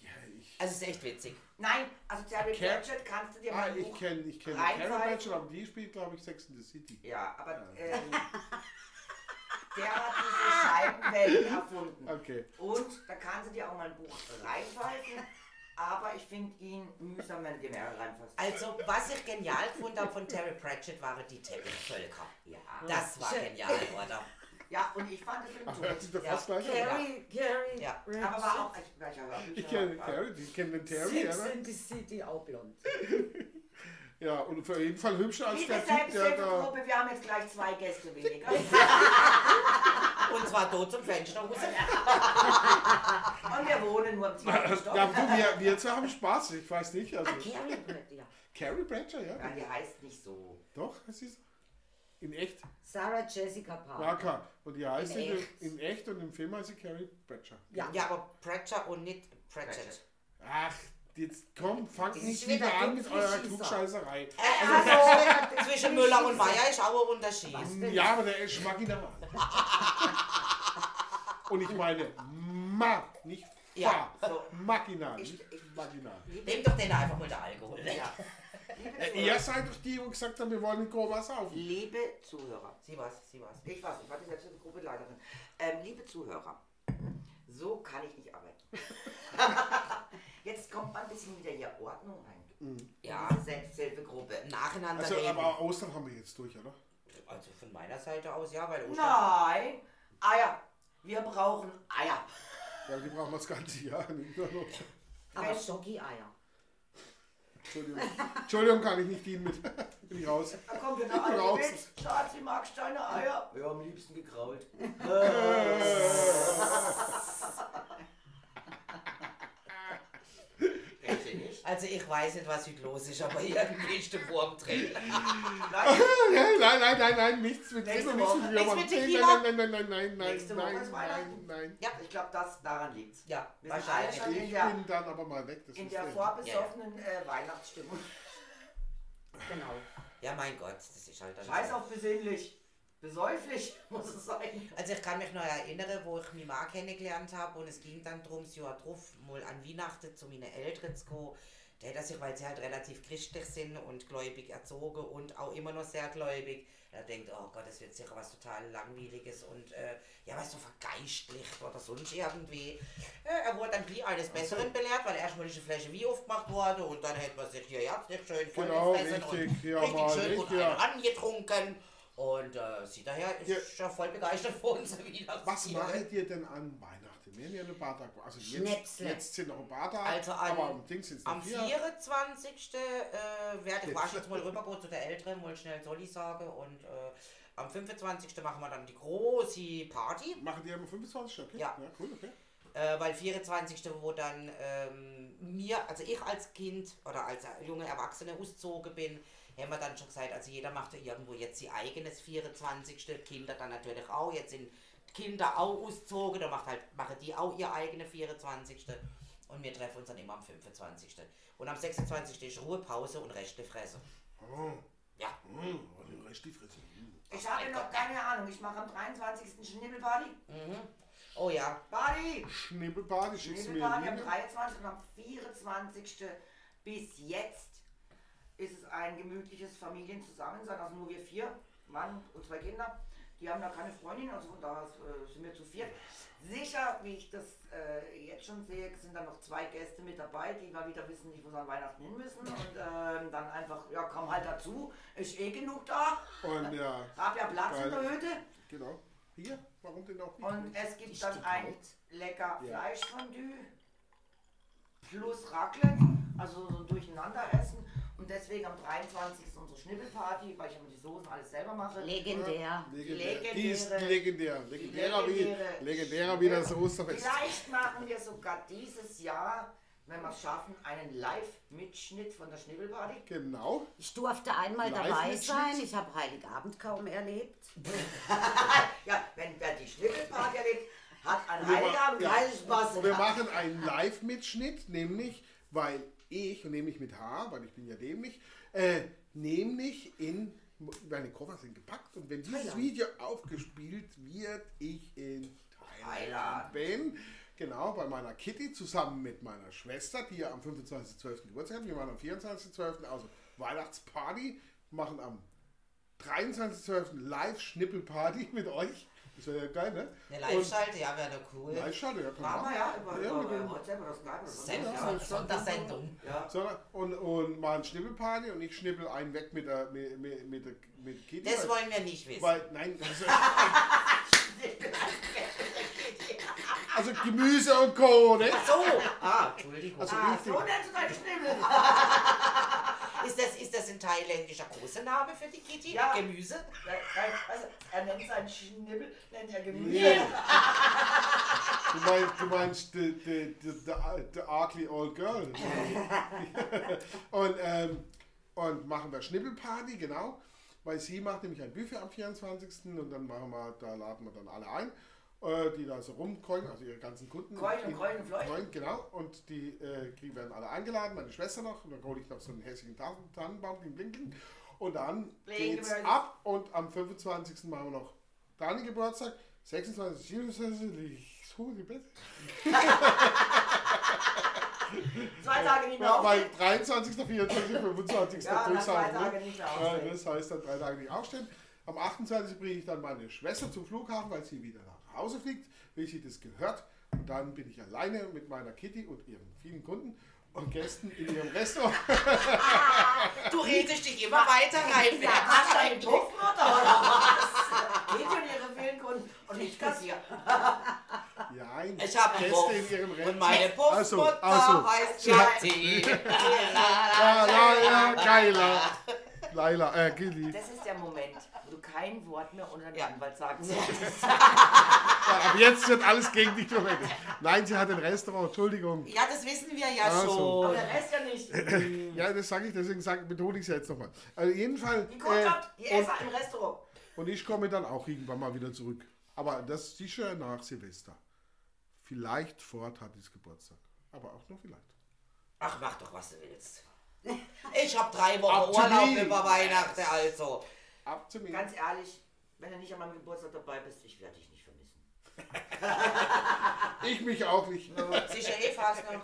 ja, ich, Also es ist echt witzig. Nein, also Terry Car- Pratchett kannst du dir ah, mal ein ich Buch kenne ich kenn. Carrie Bradshaw, aber die spielt, glaube ich, Sex in the City. Ja, aber ähm, der hat diese Scheibenwelt erfunden. Okay. Und da kannst du dir auch mal ein Buch reinpfeifen, aber ich finde ihn mühsam, wenn du dir mehrere reinpfeifst. Also, was ich genial gefunden habe von Terry Pratchett, waren die Teppichvölker. Ja. Das war genial, oder? Ja, und ich fand es Film hört sich doch Ja. fast gleich an. Carrie, Carrie. Ja. Aber war auch echt welcher Hörbücher. Ich kenne Terry, die kennen den Terry, Sex oder? in the City auch blond. (laughs) Ja, und auf jeden Fall hübscher als der Typ, der da... Selbsthilfegruppe, wir haben jetzt gleich zwei Gäste weniger. (laughs) Und zwar dort zum Fenster raus. (laughs) Und wir wohnen nur im zweiten Stock. Ja, du, wir, wir zwei haben Spaß, ich weiß nicht. Also, Ah, Carrie Brett, ja. Carrie Bradshaw, ja? Ja, die heißt nicht so. Doch, es ist in echt. Sarah Jessica Parker. Ja, klar. Und die heißt In in, echt. in echt und im Film heißt sie Carrie Bradshaw. Ja. Ja, aber Pratchett und nicht Pratchett. Ach, jetzt komm, fangt nicht wieder an mit eurer. Klugscheißerei. Äh, also, zwischen (laughs) Müller und Meier ist auch ein Unterschied. Ja, aber der ist schmackiger. (laughs) Und ich meine Ma, nicht Fa. Ja, so. Maginal, Ich- ich-. Nimm doch den einfach mal der Alkohol. Ja. Liebe, Äh, ihr seid doch die, die gesagt haben, wir wollen in Koma saufen. liebe Zuhörer, Sie was, sie was. ich weiß, ich war die Selbsthilfegruppe Leiterin. Ähm, liebe Zuhörer, so kann ich nicht arbeiten. (laughs) Jetzt kommt mal ein bisschen wieder hier Ordnung rein. Ja, Diese Selbsthilfegruppe. nacheinander Also, reden. aber Ostern haben wir jetzt durch, oder? Also von meiner Seite aus ja, weil Ostern. Nein, Eier. Wir brauchen Eier. Ja, die brauchen wir das ganze Jahr. nicht nur noch. Aber Schocki-Eier. Entschuldigung. Entschuldigung, kann ich nicht dienen mit. (laughs) Bin ich raus. Da kommt wieder bin eine raus. Witz. Schatz, wie magst du deine Eier? Ja, am liebsten gekrault. (laughs) (laughs) Kennst du nicht? Also ich weiß nicht, was heute los ist, aber (laughs) irgendwie ist der Wurm drin. (laughs) Nein, Nein, nein, nein, nein, nein, nichts mit Nächste nichts Woche. mit Nichts mit Nein, Tequila? Nein, nein, nein, nein, nein, Nächste Woche nein, ist nein, Weihnachten. nein. Ja, ich glaube, das daran liegt's. ja Wir sind wahrscheinlich. alle schon Ich in der, bin dann aber mal weg. Das in ist der der- vorbesoffenen äh, Weihnachtsstimmung. (laughs) Genau. Ja, mein Gott, das ist halt dann Scheiß auf besinnlich. Besäuflich muss es sein. Also ich kann mich noch erinnern, wo ich mich mal kennengelernt habe und es ging dann darum, das Jahr drauf mal an Weihnachten zu meinen Eltern zu gehen. Der hat sich, weil sie halt relativ christlich sind und gläubig erzogen und auch immer noch sehr gläubig, er denkt, oh Gott, das wird sicher was total langweiliges und äh, ja, was so vergeistlicht oder sonst irgendwie. Äh, er wurde dann wie eines Besseren belehrt, weil erstmal die Fläche wie aufgemacht wurde und dann hätte man sich hier herzlich schön voll Genau, richtig, und ja, richtig mal schön und richtig, ja. einen angetrunken. Und äh, sie daher ist ja. voll begeistert von uns (laughs) wieder. Was macht ihr denn an Weihnachten? Wir haben ja eine Bartag. Also jetzt, Schnäpsle. jetzt sind noch ein Bartag, Also an- aber am Ding sind es Am noch vier. 24. Äh, werde ich Jetzt. mal rübergehen zu der Älteren, mal schnell Soli sagen. Und äh, am 25. machen wir dann die große Party. Machen die am 25. Okay? Ja. ja cool, okay. Äh, weil 24. wo dann ähm, mir, also ich als Kind oder als junge Erwachsene ausgezogen bin, haben wir dann schon gesagt, also jeder macht ja irgendwo jetzt ihr eigenes 24. Kinder dann natürlich auch. Jetzt sind Kinder auch ausgezogen, da macht halt, machen die auch ihr eigenes 24. Und wir treffen uns dann immer am 25. Und am 26. ist Ruhepause und Rechte fressen. Oh. Ja. Oh, Rest die Fresse. Mm. Ich habe noch keine Ahnung. Ich mache am 23. Schnibbelparty. Mhm. Oh ja. Party! Schnibbelparty, Schnibbelparty am einen 23. und am 24. bis jetzt ist es ein gemütliches Familienzusammensein. Also nur wir vier, Mann und zwei Kinder. Die haben da keine Freundin, also von daher äh, sind wir zu viert. Sicher, wie ich das äh, jetzt schon sehe, sind da noch zwei Gäste mit dabei, die mal wieder wissen, nicht, wo sie an Weihnachten hin müssen. Und ähm, dann einfach, ja, komm halt dazu, ist eh genug da. Und ja, (laughs) Hab ja Platz in der. Hütte. genau. Hier, warum denn auch nicht? Und es gibt dann ein lecker Ja. Fleischfondue plus Raclette, also so ein Durcheinanderessen. Und deswegen am 23. ist unsere Schnibbelparty, weil ich immer die Soßen alles selber mache. Legendär. Legendär. Die ist legendäre- legendär. Legendärer wie, legendäre- legendärer wie das Osterfest. Vielleicht machen wir sogar dieses Jahr, wenn wir es schaffen, einen Live-Mitschnitt von der Schnibbelparty. Genau. Ich durfte einmal Live dabei sein. Ich habe Heiligabend kaum erlebt. (laughs) Ja, wenn wer die Schnibbelparty erlebt, hat an Heiligabend ja. keinen Spaß. Und wir machen einen Live-Mitschnitt, nämlich, weil ich, und nämlich mit H, weil ich bin ja dämlich, äh, nämlich in, meine Koffer sind gepackt und wenn dieses Thailand. Video aufgespielt wird, ich in Thailand Thailand. bin. Genau, bei meiner Kitty zusammen mit meiner Schwester, die ja am 25.12. Geburtstag hat. Wir machen am 24.12. also Weihnachtsparty, machen am 23.12. Live-Schnippelparty mit euch. Das wäre ja geil, ne? Eine Live-Schalte, ja, wäre doch cool. Live-Schalte, ja, Machen wir ja über, Ja, über WhatsApp oder Skype oder so. Sendung, Ja, ja, Sondersendung. Ja. So, und, und mal ein Schnippelparty und ich schnippel einen weg mit der, mit, mit, mit mit Kitty. Das wollen wir nicht wissen. weil, nein, das (laughs) ist, also Gemüse und Co. Ne? so, ah, Entschuldigung. Also Ah, richtig. so nennst du deinen Schnibbel. (laughs) Ist das, ist das ein thailändischer Kosename für die Kitty? Ja. Gemüse? Nein, nein, also, er nennt seinen Schnibbel, nennt er Gemüse. Nee. Du meinst, du meinst the, the, the, the, the ugly old girl. und, ähm, und machen wir Schnippelparty, genau. Weil sie macht nämlich ein Buffet am 24. und dann machen wir, da laden wir dann alle ein, äh, die da so rumkeulen, also ihre ganzen Kunden. Keulen, Keulen, Fleuchen. Genau. Und die äh, werden alle eingeladen, meine Schwester noch. Und dann hole ich noch so einen hässlichen Tannen- Tannenbaum, den blinken. Und dann Blinken geht's wir. ab und am 25. machen wir noch Dani Geburtstag. 26. 27. Ich suche die Bett. (laughs) Zwei Tage nicht mehr Ja, weil aufstehen. 23., 24., 25. Ja, zwei ne? Tage nicht mehr aufstehen. Das heißt dann drei Tage nicht aufstehen. Am 28. bringe ich dann meine Schwester zum Flughafen, weil sie wieder nach Hause fliegt, wie sie das gehört. Und dann bin ich alleine mit meiner Kitty und ihren vielen Kunden und Gästen in ihrem Restaurant. (laughs) Du redest dich immer weiter rein. Ja, hast du einen oder was? Geht schon ihre vielen Kunden und ich kassiere. Ja, Ich habe Gäste Puff. in ihrem Und Restaurant. meine Puffmutter Also, also. heißt Ja. Kitty. Ja, ja, ja, geiler. Laila, äh, Gilly. Das ist der Moment, wo du kein Wort mehr unter den Ja. Anwalt sagen solltest. (laughs) Ja, ab jetzt wird alles gegen dich verwendet. Nein, sie hat ein Restaurant, Entschuldigung. Ja, das wissen wir ja Ach so. Aber schon. der Rest ja nicht. Ja, das sage ich, deswegen sag, betone ich es jetzt nochmal. Also jeden Die Fall. Kundschaft, die Äh, und, Esser im Restaurant. und ich komme dann auch irgendwann mal wieder zurück. Aber das ist sicher nach Silvester. Vielleicht vor Tatis Geburtstag. Aber auch nur vielleicht. Ach, mach doch, was du willst. Ich hab drei Wochen Urlaub me. über Weihnachten, also. Ab zu mir. Ganz ehrlich, wenn du nicht an meinem Geburtstag dabei bist, ich werde dich nicht vermissen. Ich mich auch nicht. Sicher eh fast noch.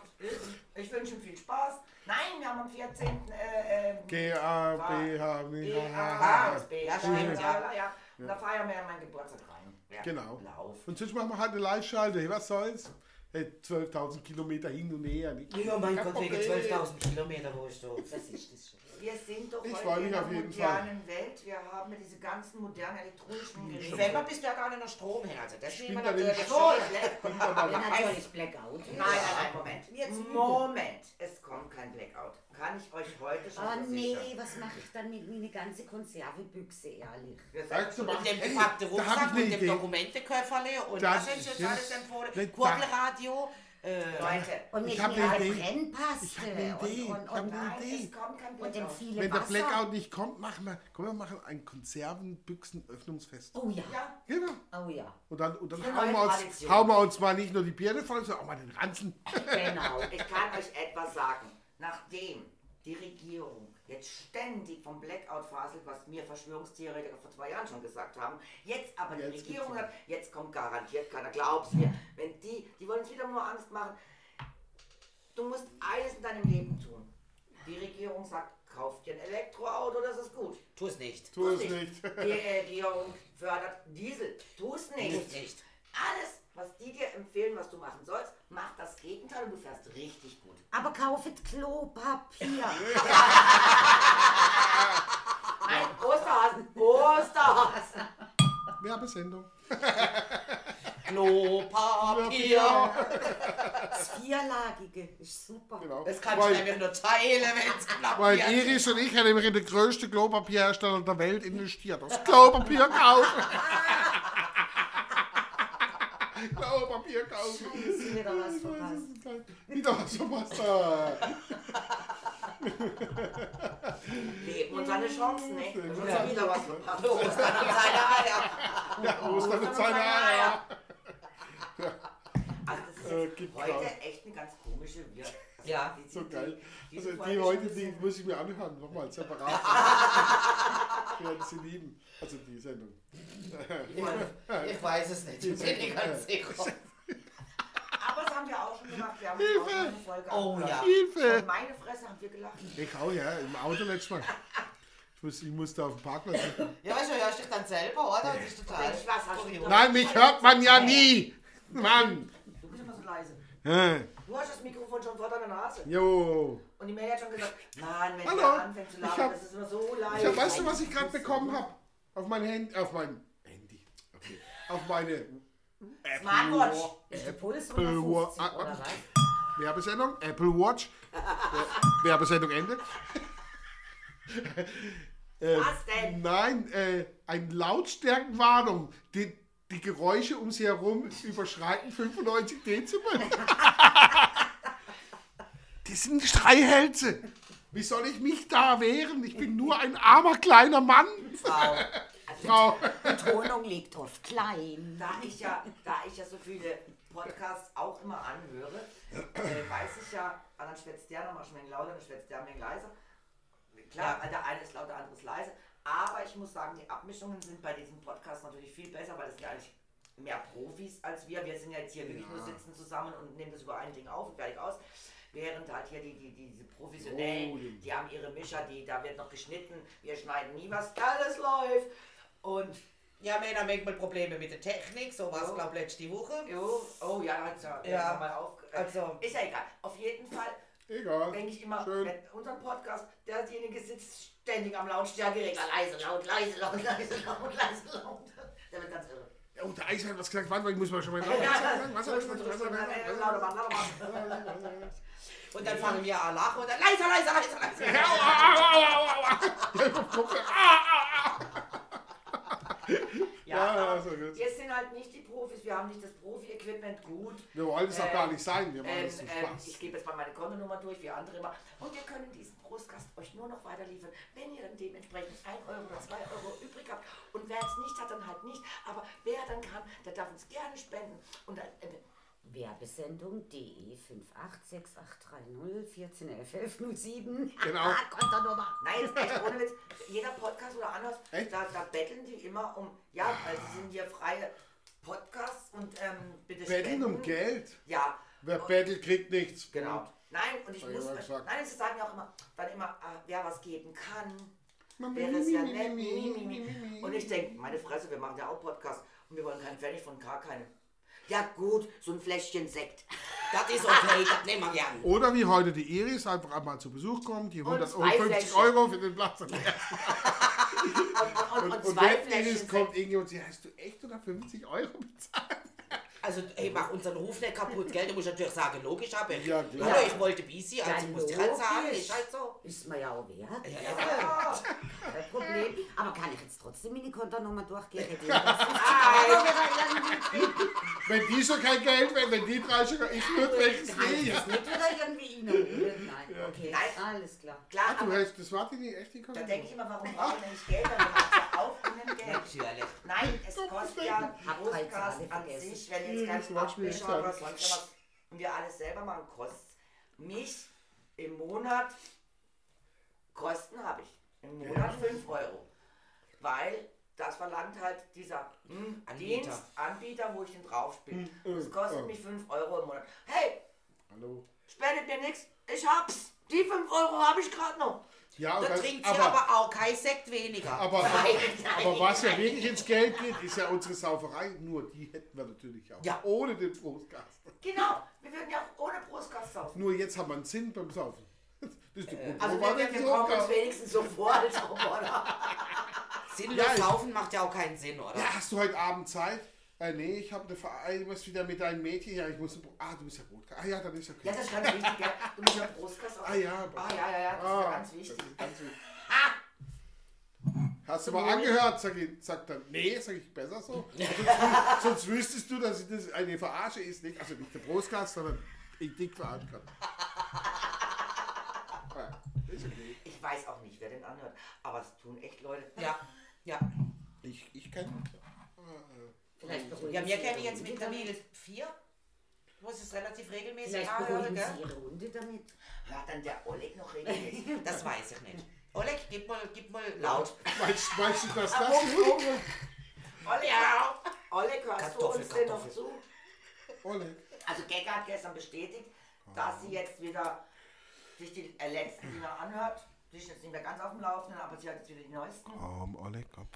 Ich wünsche ihm viel Spaß. Nein, wir haben am 14. Äh, äh, G, A, B, H, W, H. B, Ja, stimmt, ja. ja. Und da feiern wir ja meinen Geburtstag rein. Ja. Genau. Lauf. Und sonst machen wir halt eine Live-Schalte. Was soll's? Hey, 12.000 Kilometer hin und her. Nicht? Ja, mein Kein Gott, wegen Problem. 12.000 Kilometer, wo ich da. Das ist das schon. Wir sind doch Ich heute in einer modernen Welt. Wir haben ja diese ganzen modernen elektronischen Im Geräte. November bist du ja gar nicht noch Strom hin, also das bin nehmen wir da natürlich schon. Ja, natürlich Blackout. Nein, nein, nein, Moment. Jetzt Moment, es kommt kein Blackout. Kann ich euch heute schon Aber nee, versichern. was mache ich dann mit meiner ganzen Konservebüchse, ehrlich? Wir Sagst du mal, Und dem hey, gepackten da hab Rucksack ich eine und dem Idee. Dokumenteköfferle und Das was sie jetzt ist- alles empfohlen? da- Kurbelradio. Äh, Leute, Und mit Ich hab mir eine halt Idee. Brennpaste. Ich hab eine Idee. Und, und, Ich hab und, eine nein, Idee. es kommt kein und dem Blackout. viele Wenn der Wasser. Blackout nicht kommt, machen wir, komm, wir machen ein Konservenbüchsen-Öffnungsfest. Oh ja, Ja, Genau. oh ja, Und dann, und dann hauen, wir uns, Tradition. hauen wir uns mal nicht nur die Birne voll, sondern auch mal den Ranzen. genau. (laughs) ich kann euch etwas sagen. Nachdem die Regierung jetzt ständig vom Blackout faselt, was mir Verschwörungstheoretiker vor zwei Jahren schon gesagt haben, jetzt aber die Jetzt Regierung sagt, jetzt kommt garantiert keiner, glaub's mir. Wenn die, die wollen uns wieder nur Angst machen. Du musst eines in deinem Leben tun. Die Regierung sagt, kauf dir ein Elektroauto, das ist gut. tu es nicht. Tu es Tu's nicht. Die Regierung fördert Diesel. Tu es Tu nicht. es nicht. Alles, was die dir empfehlen, was du machen sollst, mach das Gegenteil und du fährst richtig. Aber kaufet Klopapier. (laughs) Nein, Osterhasen, Osterhasen. Werbesendung. (laughs) Klopapier. Das Vierlagige ist super. Genau. Das kannst du Weil- nämlich nur teilen, wenn es knapp Weil. Iris und ich haben nämlich in den größten Klopapierhersteller der Welt investiert. Das Klopapier kaufen. (laughs) Klopapier kaufen. Ist wieder was verpasst. Wieder was verpasst. Ah. Leben und seine Chancen, ne? Du hast ja wieder was verpasst. Los, dann an seine Eier. Ja, Ostern und seine Eier. Also das ist Äh, heute echt eine ganz komische Wir Ja, (laughs) die- So die- geil. diese Also die heute, die muss ich mir anhören. Nochmal separat. (laughs) Ich werde sie lieben. Also die Sendung. ich, ich weiß es nicht. Ich bin nicht ganz sicher. Haben wir auch schon gemacht. Wir haben Hilfe! auch schon eine Folge Oh abgehört. ja. Hilfe! Und meine Fresse haben wir gelacht. Ich auch, ja, im Auto letztes Mal. Ich, muss, ich musste auf dem Parkplatz. Ja, weißt du, hörst dich dann selber, oder? Das ist total. Mensch, was hast du kurios. Nein, mich hört man ja nie! Mann! Du bist immer so leise. Du hast das Mikrofon schon vor deiner Nase. Jo. Und die Mary hat schon gesagt, nein, wenn Hallo. der anfängt zu Ich labern, hab- das ist immer so Ich leise. hab, weißt du, was ich gerade bekommen habe? Auf mein Handy. Auf mein Handy. Okay. Auf meine Smartwatch. Ist der Puls Apple 150 Wa- oder was? Werbesendung. Apple Watch. Wer- Werbesendung endet. (laughs) Äh, Was denn? Nein, äh, eine Lautstärkenwarnung. Die, die Geräusche um sie herum überschreiten 95 Dezibel. (laughs) Die sind Streichhälse. Wie soll ich mich da wehren? Ich bin nur ein armer kleiner Mann. Frau. Frau. Betonung liegt auf klein. Da ich ja, da ich ja so viele Podcasts auch immer anhöre, äh, weiß ich ja, ah, dann schwätzt der noch mal lauter, dann schwätzt der ein wenig leiser. Klar, der eine ist laut, der andere ist leise. Aber ich muss sagen, die Abmischungen sind bei diesem Podcast natürlich viel besser, weil das sind ja eigentlich mehr Profis als wir. Wir sind ja jetzt hier wirklich nur sitzen zusammen und nehmen das über ein Ding auf und fertig aus. Während halt hier die, die, die, diese Professionellen, Oh, die haben ihre Mischer, die, da wird noch geschnitten, wir schneiden nie was, alles läuft. Und Ja, wir haben manchmal Probleme mit der Technik, so war es, Oh. glaube ich, letzte Woche. Jo, oh ja, hat's ja, Ja, mal auf. also- ist ja egal. Auf jeden Fall Egal. denke ich immer, Schön. wenn unser Podcast, derjenige sitzt ständig am Lautstärkeregler, leise, laut, leise, laut, leise, laut, leise, laut. Der wird ganz irre. Oh, der Eis hat was gesagt. Warte ich muss mal schon mal. Ja, ich mal- was soll ich lauter lauter Mann. Und dann fangen wir an lachen und dann leiser, leiser, leiser, leiser. Au, au, au, au, au, au. Ja. (laughs) Ja, Ja, ja, aber so gut. wir sind halt nicht die Profis, wir haben nicht das Profi-Equipment gut. Wir wollen es auch Ähm, gar nicht sein. Wir machen Ähm, es zum ähm, Spaß. ich gebe jetzt mal meine Kontonummer durch, wie andere immer. Und wir können diesen Brustgast euch nur noch weiter liefern, wenn ihr dann dementsprechend 1 Euro oder 2 Euro übrig habt. Und wer es nicht hat, dann halt nicht. Aber wer dann kann, der darf uns gerne spenden. Und dann, äh, Werbesendung DE 586830 141107. Genau. (laughs) Kontonummer. nein, ist echt ohne Witz. Jeder Podcast oder anders, Echt? da, da betteln die immer um, ja, also sind hier freie Podcasts und ähm, bitte Betteln um spenden. Geld. Ja. Wer Und- bettelt, kriegt nichts. Genau. Nein, und ich muss, gesagt. nein, sie sagen ja auch immer, dann immer, äh, wer was geben kann, wäre es ja nett. Und ich denke, meine Fresse, wir machen ja auch Podcast und wir wollen keinen Pfennig von gar keinem. Ja gut, so ein Fläschchen Sekt. Das ist okay, das nehmen wir gern. Oder wie heute die Iris einfach einmal zu Besuch kommt, die Und 150 zwei Euro für den Platz. Und, (laughs) Und, und, und, und, zwei wenn Fläschchen Iris kommt, Inge und sie, hast du echt oder 50 Euro bezahlt? Also, hey, mach unseren Ruf nicht kaputt, gell? Du musst natürlich sagen, logisch, aber ich, Ja, klar. Hallo, ich wollte Bisi, also Ja, muss ich halt sagen, ist halt so. Ist mir ja auch wert. Ja, ja. Kein Problem. Aber kann ich jetzt trotzdem meine Kontonummer durchgehen? Hätte (laughs) ich das 50 Euro wieder irgendwie Wenn die schon kein Geld wären, wenn die drei schon, ich würde welches ich nehmen. das nicht wieder irgendwie reinholen? Nein, okay. Nein. Alles klar. Klar, Ah, du hast, das war die nicht echt die da denke ich immer, warum brauchen wir nicht Geld? Dann macht ja auch Geld. Natürlich. Nein, es kostet ja Podcast an vergessen. sich, wenn Ja, jetzt das schwierig Abwischer oder sonst was und wir alles selber machen, kostet mich im Monat, Kosten habe ich im Monat 5 Euro. Weil das verlangt halt dieser hm, Anbieter. Dienst, Anbieter, wo ich den drauf spiele. Hm, Das äh, kostet äh. mich 5 Euro im Monat. Hey, Hallo. spendet mir nichts, ich hab's. Die 5 Euro habe ich gerade noch. Ja, Da trinkt sie aber auch kein Sekt weniger. aber, Nein, aber was ja wirklich ins Geld geht, ist ja unsere Sauferei. Nur die hätten wir natürlich auch. Ja. Ohne den Brustgast. Genau, wir würden ja auch ohne Brustgast saufen. Nur jetzt haben wir einen Sinn beim Saufen. Das ist Grund, Also wir, wir, wir so kommen uns wenigstens so vor als. (laughs) Sinnlos Ja, saufen macht ja auch keinen Sinn, oder? Ja, hast du heute Abend Zeit? Äh, nee, ich habe eine Verein, was wieder mit deinem Mädchen. Ja, ich muss. Ah, du bist ja Brot. Ah ja, dann ist okay. Ja, das ist ganz wichtig, gell? Du musst ja auch. Ah ja, Ah ja, ja, ja, das ist ja ganz wichtig. das ist ganz wichtig. Hast du mal angehört? Sag ich, sag dann, nee, sag ich besser so. sonst, (laughs) sonst wüsstest du, dass das eine Verarsche ist, nicht, also nicht der Brustgast, sondern ich dick verarschen kann. Ja, (laughs) ist okay. Ich weiß auch nicht, wer den anhört, aber es tun echt Leute. Ja, ja. Ich, ich kenne. Vielleicht beruhigen Ja, wir kennen jetzt mittlerweile damit. vier. Muss es relativ regelmäßig Vielleicht anhören, beruhigen gell? Sie Ihre Hunde damit. Hört dann der Oleg noch regelmäßig? (laughs) Das weiß ich nicht. Oleg, gib mal, gib mal laut. Meinst, meinst du, dass das gut oh. Oleg, Oleg, hörst Kartoffel, du uns denn noch Kartoffel. zu? Oleg. Also Gegger hat gestern bestätigt, dass sie jetzt wieder sich die äh, letzten Dinger anhört. Sie ist jetzt nicht mehr ganz auf dem Laufenden, aber sie hat jetzt wieder die neuesten. Komm, Oleg, komm.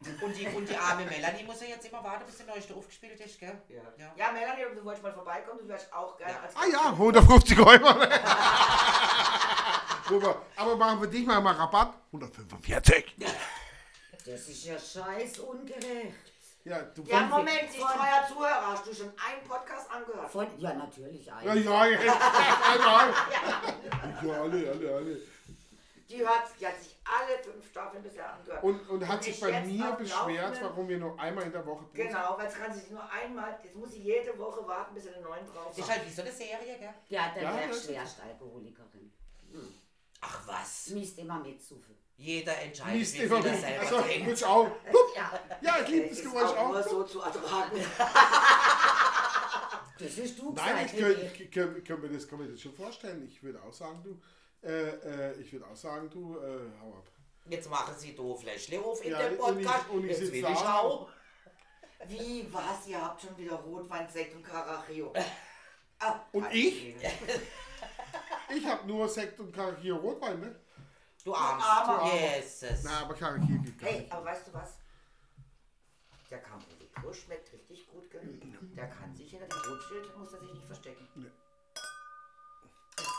Und die, und die arme Melanie muss ja jetzt immer warten, bis der neueste aufgespielt ist, gell? Ja. Ja. ja, Melanie, du wolltest mal vorbeikommen, du wärst auch gerne Ja. als Ah ja, 150 Euro. (laughs) Super. Aber machen wir dich mal mal Rabatt. 145. Das ist ja scheiß ungerecht. Ja, du Ja, Moment, ich treuer Zuhörer, hast du schon einen Podcast angehört? Von, ja, natürlich. Ja, Ein. (laughs) ja, ja. ja, ja, alle, alle, alle. Die, hört, die hat sich alle fünf Staffeln bisher angehört. Und, und hat Und sich ich bei mir beschwert, warum wir nur einmal in der Woche Brot- Genau, weil es kann sich nur einmal, jetzt muss sie jede Woche warten, bis er den neuen drauf Das ist hat. halt wie so eine Serie, gell? Ja, dann Ja, wäre das ich ist- Schwerstalkoholikerin. Ach was. Misst immer mit zu viel. Jeder entscheidet, Liest wie immer viel er mit. selber Also, trinkt. ich auch. Pup. Ja, Ja, ich liebe Es das ist Geräusch auch nur so zu ertragen. das ist du Nein, gesagt. ich könnte könnt, könnt mir das, kann mir das schon vorstellen. Ich würde auch sagen, du, äh, äh, ich würde auch sagen, du, äh, hau ab. Jetzt machen sie doof Fläschle auf in Ja, dem und ich- Podcast. und ich Jetzt will ich auch. Wie was? Ihr habt schon wieder Rotwein, Sekt und Carachio. Ah, Und ich? Ich habe nur Sekt und Karakier Rotwein, ne? Du Armst. Armer. Jesus. Na, aber Karakier geht gar Hey, nicht. aber weißt du was? Der Camporico schmeckt richtig gut, gell? Der kann sich hinter dem Rotschild, muss er sich nicht verstecken. Nee.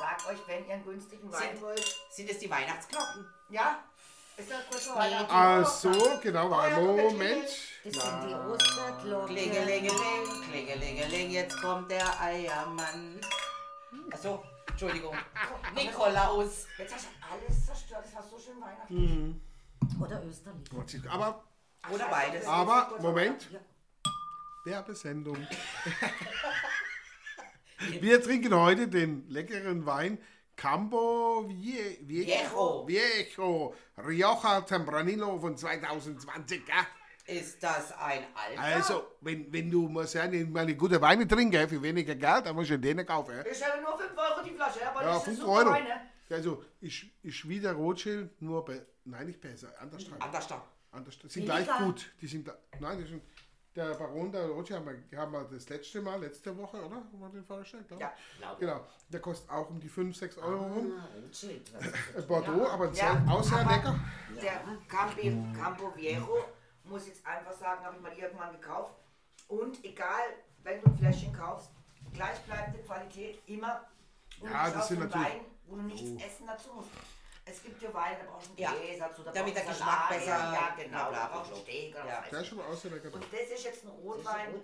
Ich sag euch, wenn ihr einen günstigen Wein Sind- wollt, Sind es die Weihnachtsglocken? ja, Ist das kurz vor Weihnachten? Ach so, genau, Moment. Das sind die Osterglocken. Klingelingeling, klingelingeling, jetzt kommt der Eiermann. Achso, Entschuldigung. Nikolaus. Jetzt hast du alles zerstört. Das war so schön Weihnachten. Oder Österlich. Aber, Oder beides. aber, Moment. Werbesendung. (laughs) (laughs) Wir trinken heute den leckeren Wein Campo Vie- Viejo. Viejo Rioja Tempranillo von 2020. Ja? Ist das ein Alter? Also, wenn, wenn du mal eine gute Weine trinken für weniger Geld, dann musst du den kaufen. Ja, Ich habe nur 5 Euro die Flasche, aber ja das ist 5 super Euro. Weine. Also, ist, ist wie der Rothschild, nur bei, nein, nicht besser, anders. halt. Anders da. anders. Die sind gleich gut. Die sind, da- nein, die sind, der Baron der Rothschild haben wir, haben wir das letzte Mal, letzte Woche, oder? Haben wir den vorgestellt? glaub ich? Ja, glaube Genau. Der kostet auch um die 5, 6 Euro rum. Ah, Äh, Bordeaux, aber Ja, sehr, auch sehr aber- lecker. Der Campi, Campo Viejo, muss ich jetzt einfach sagen, habe ich mal irgendwann gekauft. Und egal, wenn du ein Fläschchen kaufst, gleichbleibende Qualität immer. Und Ja, das sind natürlich- Wein, wo du nichts essen dazu musst. Es gibt ja Weine, da brauchst du einen Gläser dazu, da damit der Geschmack besser- Ja, genau, bla, bla, da brauchst du. Steak oder Ja. was weiß ist schon lecker. Und das ist jetzt ein? Rotwein,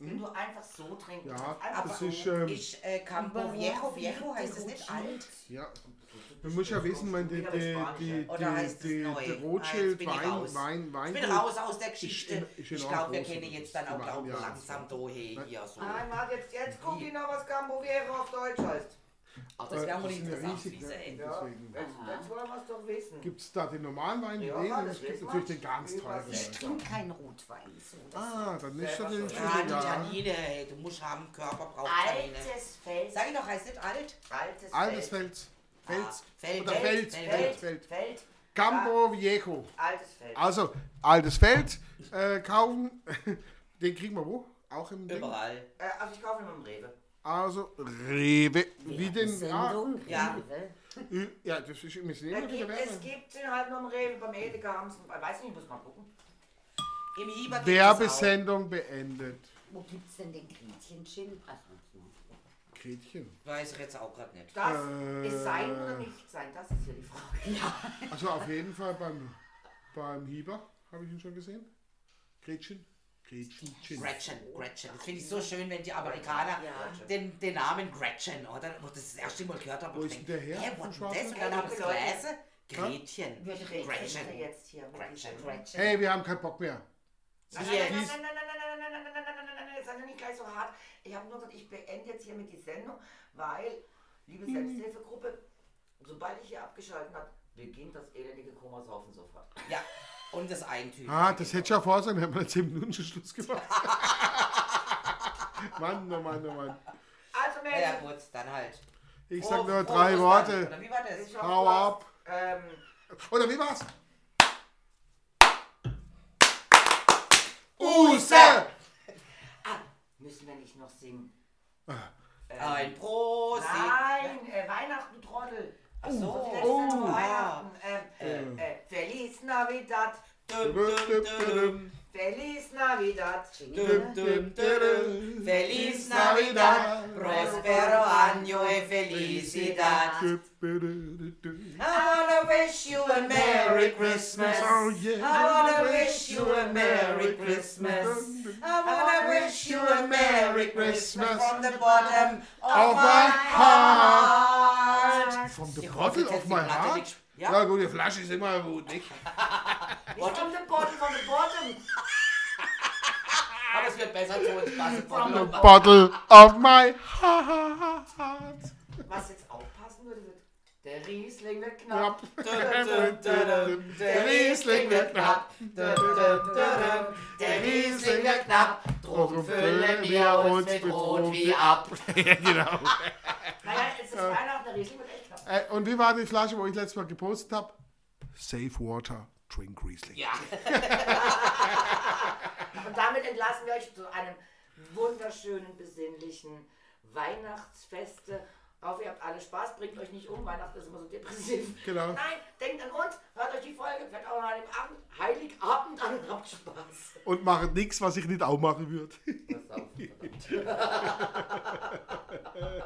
den du einfach so trinken Ja, kannst. Einfach das ist, ähm, Ich, äh, Campo Aber Viejo, Viejo heißt es nicht alt? Ja. Man muss ja wissen, man, die, die, die, Oder heißt die, die, Ah, Rothschild ich Wein. Wein, Wein, Ich bin raus aus der Geschichte. ist ich glaube, wir kennen jetzt dann auch langsam da hier, hier so. Nein, warte, jetzt, jetzt guck ich noch, was Campo Viejo auf Deutsch heißt. Ach, das wäre wohl Äh, interessant. riesig, wie sie enden. Ja, Deswegen. wollen wir es doch wissen. Gibt es da den normalen Wein, Ja, den, und das es gibt natürlich den ganz teuren. Ich trinke kein Rotwein. So, das Ah, dann ist Selber natürlich schon. Ja, die ja. Tannine, hey, du musst haben, Körper braucht Tannine. Altes Feld. Sag ich doch, heißt nicht alt? Altes Altes Feld. Fels. Fels. Ah, Feld, Oder Feld, Feld. Feld, Feld. Feld. Feld. Feld. Campo Viejo. Altes Feld. Also, altes Feld äh, kaufen. (laughs) Den kriegen wir wo? Auch im Ding? Überall. Äh, also ich kaufe ihn im Rewe. Also, Rewe. Wie den. Ah, Sendung. Ja. Rewe. ja, das ist wir müssen Es gibt, es Werbung. gibt ihn halt nur im Rewe. Beim Edeka haben sie ihn. Weiß nicht, muss mal gucken. Im auch. Werbesendung beendet. Wo gibt es denn den Gretchen-Gin? Gretchen. Weiß ich jetzt auch gerade nicht. Das Äh. ist sein oder nicht sein, das ist hier die Frage. Also auf jeden Fall beim, beim Hieber, habe ich ihn schon gesehen. Gretchen. Gretchen. Gretchen, Gretchen. Das finde ich so schön, wenn die Amerikaner Ja. den, den Namen Gretchen, oder? Wo das, das erste Mal gehört habe, Wo ist ich denn der denke, her ist Schwarzen das? Und dann habe ich gelesen. Gretchen. Reden Gretchen. jetzt hier Gretchen. Gretchen. Hey, wir haben keinen Bock mehr. Nein, Hier. nein, nein, nein, nein, nein, nein, nein, nein, nein, nein, nein, nein, nein, nein, sei doch nicht gleich so hart. Ich habe nur gesagt, ich beende jetzt hier mit die Sendung, weil, liebe Selbsthilfegruppe, sobald ich hier abgeschaltet habe, beginnt das elendige Komasaufen sofort. Ja, und das Eigentümer. Ah, das hätte ich ja vor sein, wir haben wir 10 Minuten schon Schluss gemacht. (laughs) Mann, oh Mann, oh Mann. Also, Ja, ja, gut, dann halt. Ich sag nur drei Ostern. Worte. Oder wie war das? ich Hau ab. Ähm, Oder wie war's? Use! ah, müssen wir nicht noch singen? Ein Prosit. Nein, äh, Weihnachten, Trottel. Ach so. Oh. Sendung Ähm, äh, äh, Feliz Navidad, Dum, dum, dum, Feliz Navidad. dum, dum, dum. Feliz Navidad, prospero año e felicidad. I wanna wish you a Merry Christmas. Oh, yeah. I wanna wish you a Merry Christmas. I wanna wish you a Merry Christmas from the bottom of Of my my heart. From the bottle of my heart? Ja. Ja. gut, die Flasche ist immer gut, nicht? Nicht from the bottom, from the bottom. Aber es wird besser zu uns passen. From The bottle of my heart. Was jetzt aufpassen würde, wird der Riesling wird knapp. Der Riesling wird knapp. Der Riesling wird knapp. Drum füllen wir uns mit Rotwein ab. (laughs) ja, genau. Naja, es ist Weihnachten, der Riesling wird echt. Äh, und wie war die Flasche, wo ich letztes Mal gepostet habe? Safe Water, Drink Riesling. Ja. (laughs) Und damit entlassen wir euch zu einem wunderschönen, besinnlichen Weihnachtsfeste. Ich hoffe, ihr habt alle Spaß, bringt euch nicht um, Weihnachten ist immer so depressiv. Genau. Nein, denkt an uns, hört euch die Folge, fällt auch noch an dem Abend, Heiligabend an und habt Spaß. Und macht nichts, was ich nicht auch machen würde. Pass auf. (laughs)